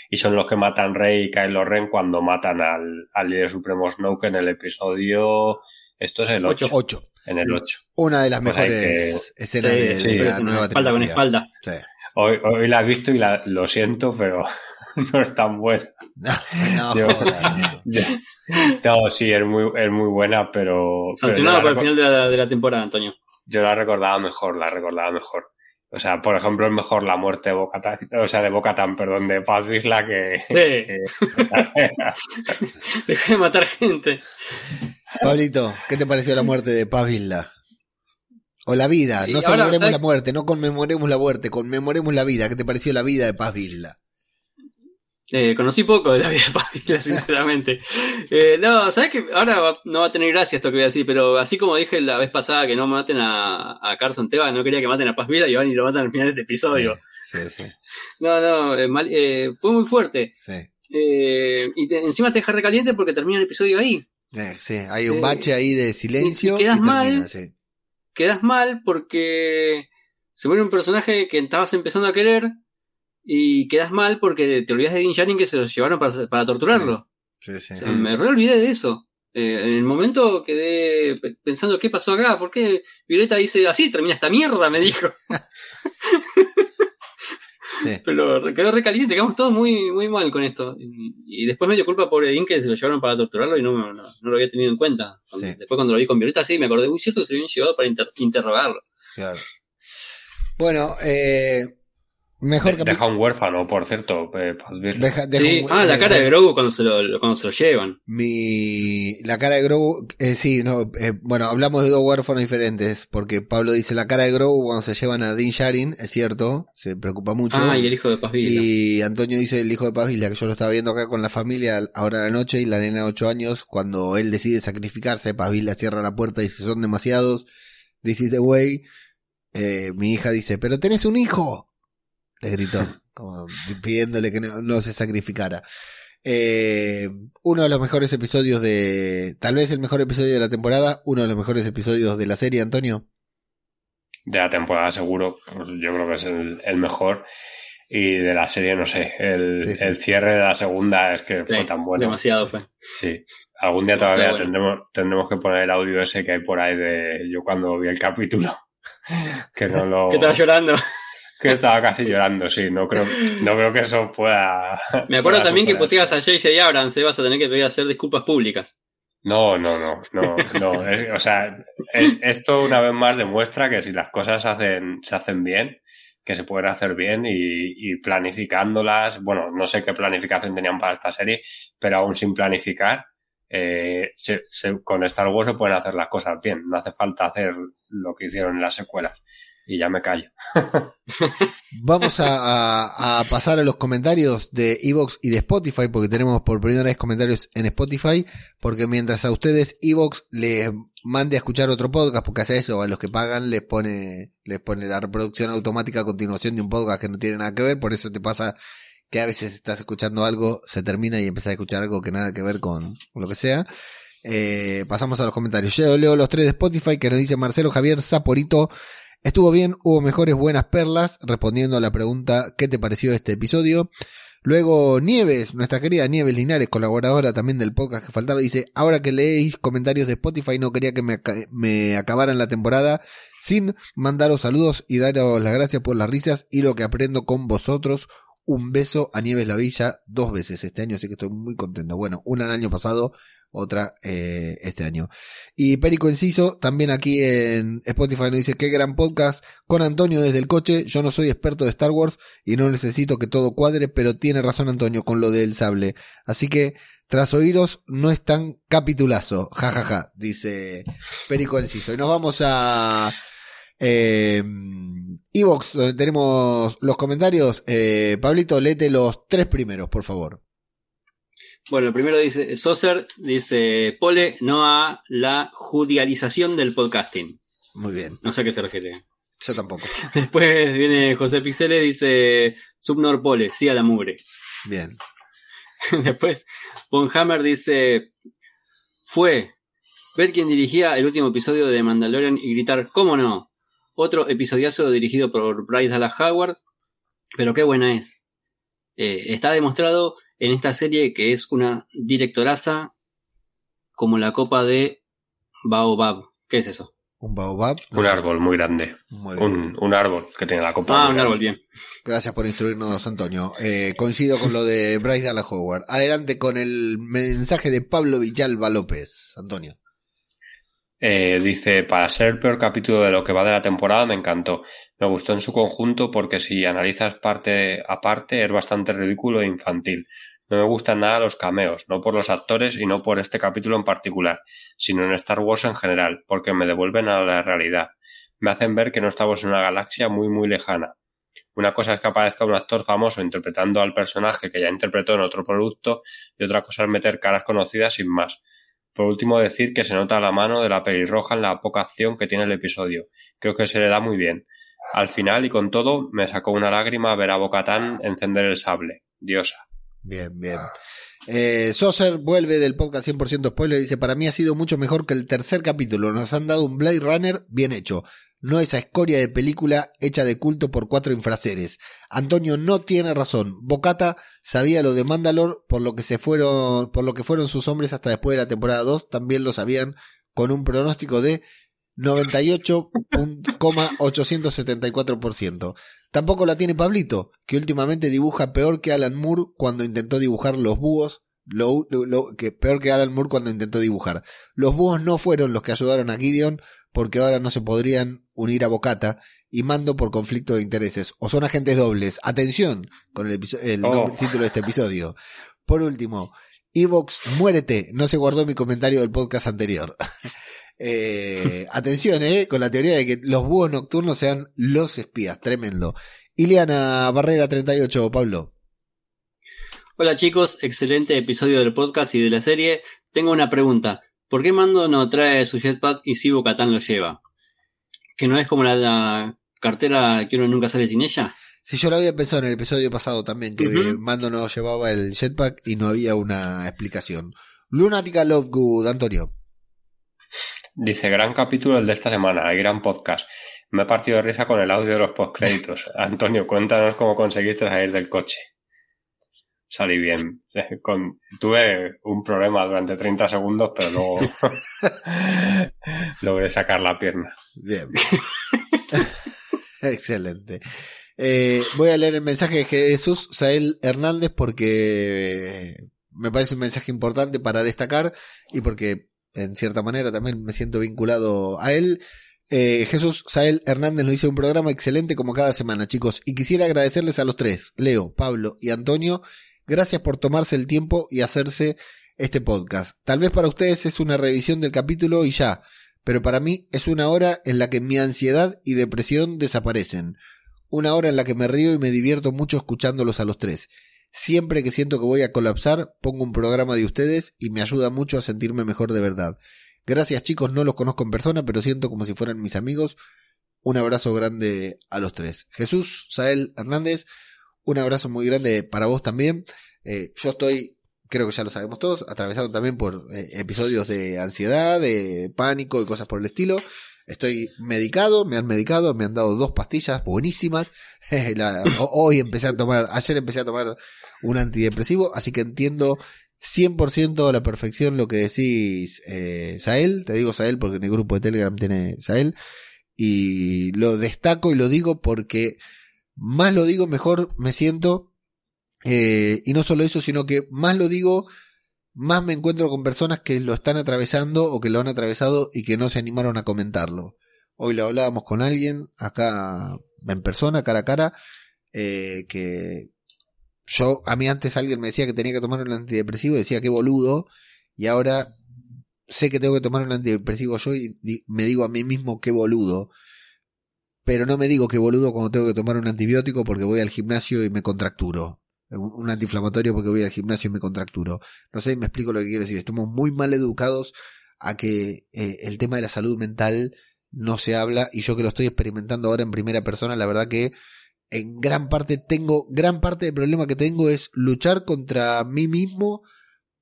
y son los que matan Rey y Kylo Ren cuando matan al, al líder supremo Snoke en el episodio esto es el 8 Ocho. en el 8 Una de las Pues mejores escenas Sí, de, sí, la una nueva espalda con espalda. Sí. hoy, hoy la he visto y la, lo siento pero <laughs> no es tan buena <laughs> No, no, Yo- no. <laughs> No, sí, es muy, es muy buena, pero. Sancionado para el final de la, de la temporada, Antonio. yo la recordaba mejor, la recordaba mejor. O sea, por ejemplo, es mejor la muerte de Bocatán, o sea, de Bocatán, perdón, de Paz Vizla que. Que- <laughs> deja de matar gente. Pablito, ¿qué te pareció la muerte de Paz Vizla? O la vida, no celebremos la muerte, no conmemoremos la muerte, conmemoremos la vida. ¿Qué te pareció la vida de Paz Vizla? Eh, conocí poco de la vida de Pavila, <laughs> sinceramente. Eh, no, ¿sabes que Ahora va- no va a tener gracia esto que voy a decir, pero así como dije la vez pasada que no maten a, a Carson Teva, no quería que maten a Paz Vila y van y lo matan al final de este episodio. Sí, sí, sí. No, no, eh, mal- eh, fue muy fuerte. sí. Y te- encima te deja recaliente porque termina el episodio ahí. Sí, hay un bache ahí de silencio y quedas termina, mal. sí. Quedas mal porque se muere un personaje que estabas empezando a querer y quedas mal porque te olvidas de Din Djarin que se los llevaron para, para torturarlo. Sí, sí. O sea, me re olvidé de eso. Eh, en el momento quedé pe- pensando qué pasó acá, ¿por qué Violeta dice así termina esta mierda? Me dijo. <laughs> Pero re- quedó recaliente, quedamos todos muy, muy mal con esto. Y, y después me dio culpa por Edin que se lo llevaron para torturarlo y no, no, no lo había tenido en cuenta. Después cuando lo vi con Violeta, sí, me acordé, uy, cierto que se lo habían llevado para inter- interrogarlo. Claro. Bueno, eh, Mejor De- deja un huérfano, por cierto. eh, deja- deja Sí. un- Ah, la eh, cara de bueno, Grogu cuando se lo, cuando se lo llevan. Mi, la cara de Grogu, eh, sí, no, eh, bueno, hablamos de dos huérfanos diferentes, porque Pablo dice la cara de Grogu cuando se llevan a Din Djarin, es cierto, se preocupa mucho. Ah, y el hijo de Paz Vila. Y Antonio dice el hijo de Paz Vila, que yo lo estaba viendo acá con la familia ahora a la noche y la nena de 8 años, cuando él decide sacrificarse, Paz Vila cierra la puerta y dice son demasiados, this is the way. Eh, mi hija dice, pero tenés un hijo. Le gritó, como pidiéndole que no, no se sacrificara. Eh, uno de los mejores episodios de, tal vez el mejor episodio de la temporada, uno de los mejores episodios de la serie, Antonio. de la temporada seguro, pues yo creo que es el, el mejor. Y de la serie, no sé, el, Sí, sí. el cierre de la segunda es que fue tan bueno. demasiado fue. Sí. Algún día Demasiado todavía bueno. tendremos, tendremos que poner el audio ese que hay por ahí de yo cuando vi el capítulo. <laughs> que no lo. Que estaba llorando. Que estaba casi llorando, sí. No creo, no creo que eso pueda. <laughs> Me acuerdo pueda también que superar. posteas a J.J. Abrams, eh, vas a tener que pedir a hacer disculpas públicas. No, no, no, no, no. es- o sea, es- esto una vez más demuestra que si las cosas se hacen, se hacen bien, que se pueden hacer bien y, y planificándolas, bueno, no sé qué planificación tenían para esta serie, pero aún sin planificar, eh, se- se- con Star Wars se pueden hacer las cosas bien. No hace falta hacer lo que hicieron en las secuelas. Y ya me callo. Vamos a, pasar a los comentarios de Evox y de Spotify, porque tenemos por primera vez comentarios en Spotify, porque mientras a ustedes Evox les mande a escuchar otro podcast, porque hace eso, a los que pagan les pone, les pone la reproducción automática a continuación de un podcast que no tiene nada que ver, por eso te pasa que a veces estás escuchando algo, se termina y empezás a escuchar algo que nada que ver con, con lo que sea. Eh, pasamos a los comentarios. Yo leo los tres de Spotify que nos dice Marcelo Javier Saporito. Estuvo bien, hubo mejores buenas perlas, respondiendo a la pregunta ¿qué te pareció este episodio? Luego Nieves, nuestra querida Nieves Linares, colaboradora también del podcast que faltaba, dice, ahora que leéis comentarios de Spotify no quería que me, me acabaran la temporada sin mandaros saludos y daros las gracias por las risas y lo que aprendo con vosotros. Un beso a Nieves La Villa dos veces este año, así que estoy muy contento. Bueno, una el año pasado, otra eh, este año. Y Perico Enciso, también aquí en Spotify, nos dice, qué gran podcast con Antonio desde el coche. Yo no soy experto de Star Wars y no necesito que todo cuadre, pero tiene razón Antonio con lo del sable. Así que, tras oíros, no es tan capitulazo. <laughs> Ja, ja, ja, dice Perico Enciso. Y nos vamos a... Eh, Evox, donde tenemos los comentarios. Eh, Pablito, léete los tres primeros, por favor. Bueno, el primero dice, Saucer dice, Pole no a la judicialización del podcasting. Muy bien, No sé a qué se refiere. yo tampoco. <laughs> Después viene José Pixele, dice, Subnor Pole, sí a la mugre. Bien. <laughs> Después, Bonhammer dice, fue ver quién dirigía el último episodio de Mandalorian y gritar, ¿cómo no? Otro episodiazo dirigido por Bryce Dallas Howard, pero qué buena es. Eh, está demostrado en esta serie que es una directoraza como la copa de Baobab. ¿Qué es eso? Un baobab. Un árbol muy grande. Muy. Un, un árbol que tiene la copa. Ah, un árbol, bien. Gracias por instruirnos, Antonio. Eh, coincido con lo de Bryce Dallas Howard. Adelante con el mensaje de Pablo Villalba López. Antonio. Eh, dice, para ser el peor capítulo de lo que va de la temporada me encantó. Me gustó en su conjunto porque si analizas parte a parte es bastante ridículo e infantil. No me gustan nada los cameos, no por los actores y no por este capítulo en particular, sino en Star Wars en general, porque me devuelven a la realidad. Me hacen ver que no estamos en una galaxia muy muy lejana. Una cosa es que aparezca un actor famoso interpretando al personaje que ya interpretó en otro producto y otra cosa es meter caras conocidas sin más. Por último, decir que se nota la mano de la pelirroja en la poca acción que tiene el episodio. Creo que se le da muy bien. Al final y con todo, me sacó una lágrima ver a Bocatán encender el sable. Diosa. Bien, bien. Eh, Saucer vuelve del podcast 100% spoiler y dice, para mí ha sido mucho mejor que el tercer capítulo. Nos han dado un Blade Runner bien hecho. No esa escoria de película hecha de culto por cuatro infraseres. Antonio no tiene razón. Bocata sabía lo de Mandalore por lo que se fueron, por lo que fueron sus hombres hasta después de la temporada 2. También lo sabían con un pronóstico de 98,874%. Tampoco la tiene Pablito, que últimamente dibuja peor que Alan Moore cuando intentó dibujar los búhos. Lo, lo- lo- que peor que Alan Moore cuando intentó dibujar. Los búhos no fueron los que ayudaron a Gideon porque ahora no se podrían unir a Bocata y Mando por conflicto de intereses. O son agentes dobles. Atención con el, el Oh. título de este episodio. Por último, Evox, muérete. No se guardó mi comentario del podcast anterior. <laughs> Eh, <laughs> atención, eh, con la teoría de que los búhos nocturnos sean los espías. Tremendo. Ileana Barrera 38, Pablo. Hola chicos, excelente episodio del podcast y de la serie. Tengo una pregunta. ¿Por qué Mando no trae su jetpack y si Bo-Katan lo lleva? ¿Que no es como la, la cartera que uno nunca sale sin ella? Si yo lo había pensado en el episodio pasado también, que. Mando no llevaba el jetpack y no había una explicación. Lunática Lovegood, Antonio. Dice, gran capítulo el de esta semana, hay gran podcast. Me he partido de risa con el audio de los postcréditos. <laughs> Antonio, cuéntanos cómo conseguiste salir del coche. Salí bien. Con- tuve un problema durante 30 segundos, pero luego <laughs> logré sacar la pierna. Bien. <laughs> Excelente. Eh, voy a leer el mensaje de Jesús Sael Hernández porque me parece un mensaje importante para destacar y porque en cierta manera también me siento vinculado a él. Eh, Jesús Sael Hernández nos hizo un programa excelente como cada semana, chicos, y quisiera agradecerles a los tres, Leo, Pablo y Antonio, gracias por tomarse el tiempo y hacerse este podcast. Tal vez para ustedes es una revisión del capítulo y ya, pero para mí es una hora en la que mi ansiedad y depresión desaparecen. Una hora en la que me río y me divierto mucho escuchándolos a los tres. Siempre que siento que voy a colapsar, pongo un programa de ustedes y me ayuda mucho a sentirme mejor de verdad. Gracias chicos, no los conozco en persona, pero siento como si fueran mis amigos. Un abrazo grande a los tres. Jesús, Sael Hernández, un abrazo muy grande para vos también. Eh, yo estoy, creo que ya lo sabemos todos, atravesado también por eh, episodios de ansiedad, de pánico y cosas por el estilo. Estoy medicado, me han medicado, me han dado dos pastillas buenísimas. <laughs> Hoy empecé a tomar, ayer empecé a tomar un antidepresivo, así que entiendo 100% a la perfección lo que decís, eh, Sael. Te digo Sael porque en el grupo de Telegram tiene Sael. Y lo destaco y lo digo porque más lo digo, mejor me siento. Eh, y no solo eso, sino que más lo digo, más me encuentro con personas que lo están atravesando o que lo han atravesado y que no se animaron a comentarlo. Hoy lo hablábamos con alguien acá en persona, cara a cara, eh, que yo, a mí antes alguien me decía que tenía que tomar un antidepresivo y decía que boludo, y ahora sé que tengo que tomar un antidepresivo yo y me digo a mí mismo que boludo, pero no me digo que boludo cuando tengo que tomar un antibiótico porque voy al gimnasio y me contracturo. Un un antiinflamatorio porque voy al gimnasio y me contracturo. No sé, me explico lo que quiero decir. Estamos muy mal educados a que eh, el tema de la salud mental no se habla y yo que lo estoy experimentando ahora en primera persona, la verdad que en gran parte tengo, gran parte del problema que tengo es luchar contra mí mismo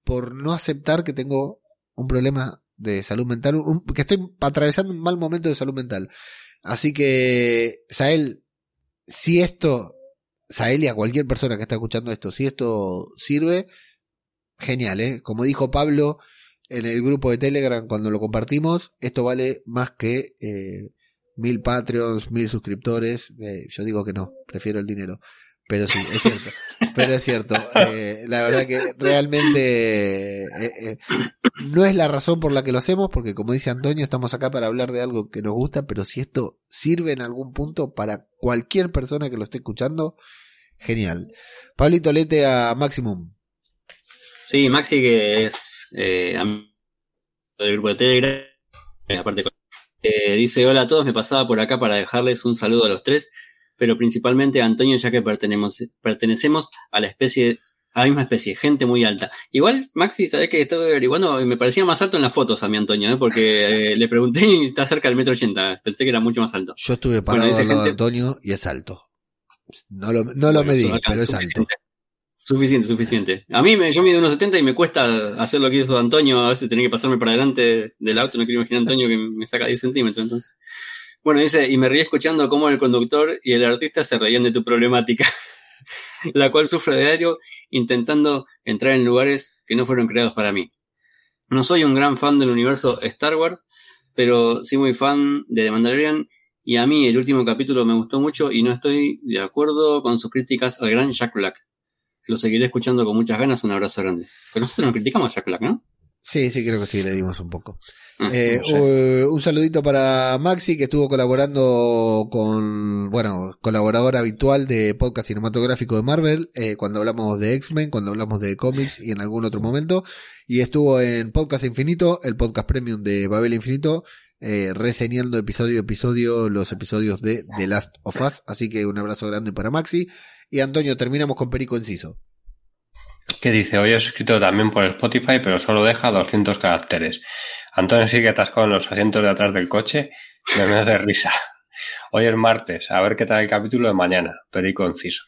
por no aceptar que tengo un problema de salud mental, que estoy atravesando un mal momento de salud mental. Así que, Sael, si esto, Sael y a cualquier persona que está escuchando esto, si esto sirve, genial, ¿eh? Como dijo Pablo en el grupo de Telegram cuando lo compartimos, esto vale más que eh, mil Patreons, mil suscriptores. Eh, yo digo que no, prefiero el dinero. Pero sí, es cierto. <laughs> Pero es cierto. Eh, la verdad que realmente eh, eh, no es la razón por la que lo hacemos, porque como dice Antonio, estamos acá para hablar de algo que nos gusta, pero si esto sirve en algún punto para cualquier persona que lo esté escuchando, genial. Pablito Lete a Maximum. Sí, Maxi que es eh, amigo del grupo de Telegram, aparte eh, dice hola a todos, me pasaba por acá para dejarles un saludo a los tres, pero principalmente a Antonio ya que pertenemos, pertenecemos a la especie, a la misma especie, gente muy alta. Igual, Maxi, sabés que estoy averiguando, me parecía más alto en las fotos a mi Antonio, ¿eh? porque eh, le pregunté y está cerca del metro ochenta, pensé que era mucho más alto. Yo estuve parado dice al lado de Antonio y es alto. No lo, no lo Bueno, medí, pero es alto. Suficiente, suficiente. A mí me, yo mido unos 70 y me cuesta hacer lo que hizo Antonio, a veces tenía que pasarme para adelante del auto, no quiero imaginar a Antonio que me saca 10 centímetros, entonces. Bueno, dice, y me reí escuchando cómo el conductor y el artista se reían de tu problemática, <laughs> la cual sufro diario intentando entrar en lugares que no fueron creados para mí. No soy un gran fan del universo Star Wars, pero sí muy fan de The Mandalorian y a mí el último capítulo me gustó mucho y no estoy de acuerdo con sus críticas al gran Jack Black. Lo seguiré escuchando con muchas ganas, un abrazo grande. Pero nosotros no criticamos a Jack Black, ¿no? Sí, sí, creo que sí, le dimos un poco. Eh, sé. u- un saludito para Maxi que estuvo colaborando con, bueno, colaborador habitual de podcast cinematográfico de Marvel, eh, cuando hablamos de X-Men, cuando hablamos de cómics y en algún otro momento. Y estuvo en Podcast Infinito, el podcast premium de Babel Infinito, eh, reseñando episodio a episodio los episodios de The Last of Us. Así que un abrazo grande para Maxi. Y Antonio, terminamos con Perico Enciso. que dice, hoy he escrito también por Spotify, pero solo deja 200 caracteres. Antonio sigue atascado en los asientos de atrás del coche, me me hace risa. Hoy es martes, a ver qué tal el capítulo de mañana, perico conciso.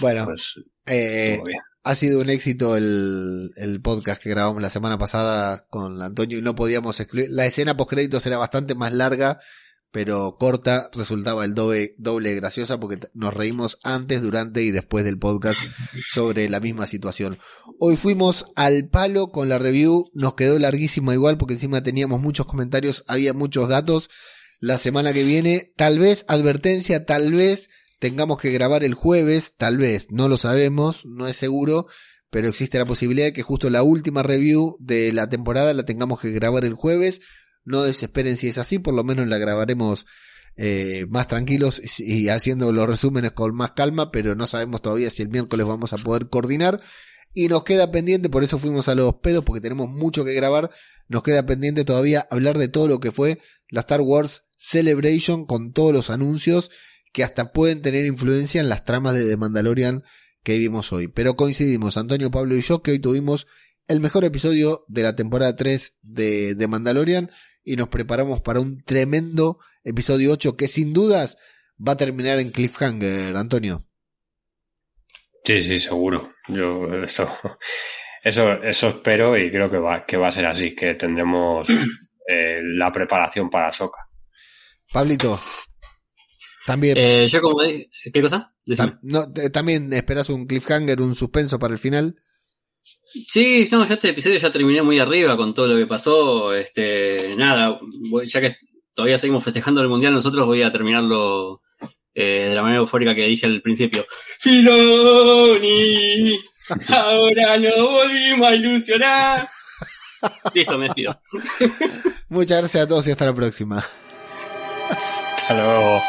Bueno, Pues, eh. Ha sido un éxito el, el podcast que grabamos la semana pasada con Antonio y no podíamos excluir. La escena post créditos era bastante más larga, pero corta, resultaba el doble, doble graciosa porque nos reímos antes, durante y después del podcast sobre la misma situación. Hoy fuimos al palo con la review, nos quedó larguísima igual porque encima teníamos muchos comentarios, había muchos datos. La semana que viene, tal vez, advertencia, tal vez tengamos que grabar el jueves, tal vez, no lo sabemos, no es seguro, pero existe la posibilidad de que justo la última review de la temporada la tengamos que grabar el jueves. No desesperen si es así, por lo menos la grabaremos eh, más tranquilos y haciendo los resúmenes con más calma, pero no sabemos todavía si el miércoles vamos a poder coordinar. Y nos queda pendiente, por eso fuimos a los pedos, porque tenemos mucho que grabar. Nos queda pendiente todavía hablar de todo lo que fue la Star Wars Celebration con todos los anuncios que hasta pueden tener influencia en las tramas de The Mandalorian que vimos hoy. Pero coincidimos, Antonio, Pablo y yo, que hoy tuvimos el mejor episodio de la temporada 3 de The Mandalorian y nos preparamos para un tremendo episodio 8 que sin dudas va a terminar en cliffhanger, Antonio. Sí, sí, seguro. Yo eso, eso, eso espero y creo que va, que va a ser así, que tendremos <clears throat> eh, la preparación para Soca. Pablito, también, Eh, yo como di- ¿Qué cosa? Decime. no, te- también esperas un cliffhanger, un suspenso para el final. Sí, no, yo este episodio ya terminé muy arriba con todo lo que pasó. Este, nada, voy- ya que todavía seguimos festejando el mundial, nosotros voy a terminarlo eh, de la manera eufórica que dije al principio. Filoni, ahora nos volvimos a ilusionar. Listo, me despido. <laughs> Muchas gracias a todos y hasta la próxima. Hasta luego.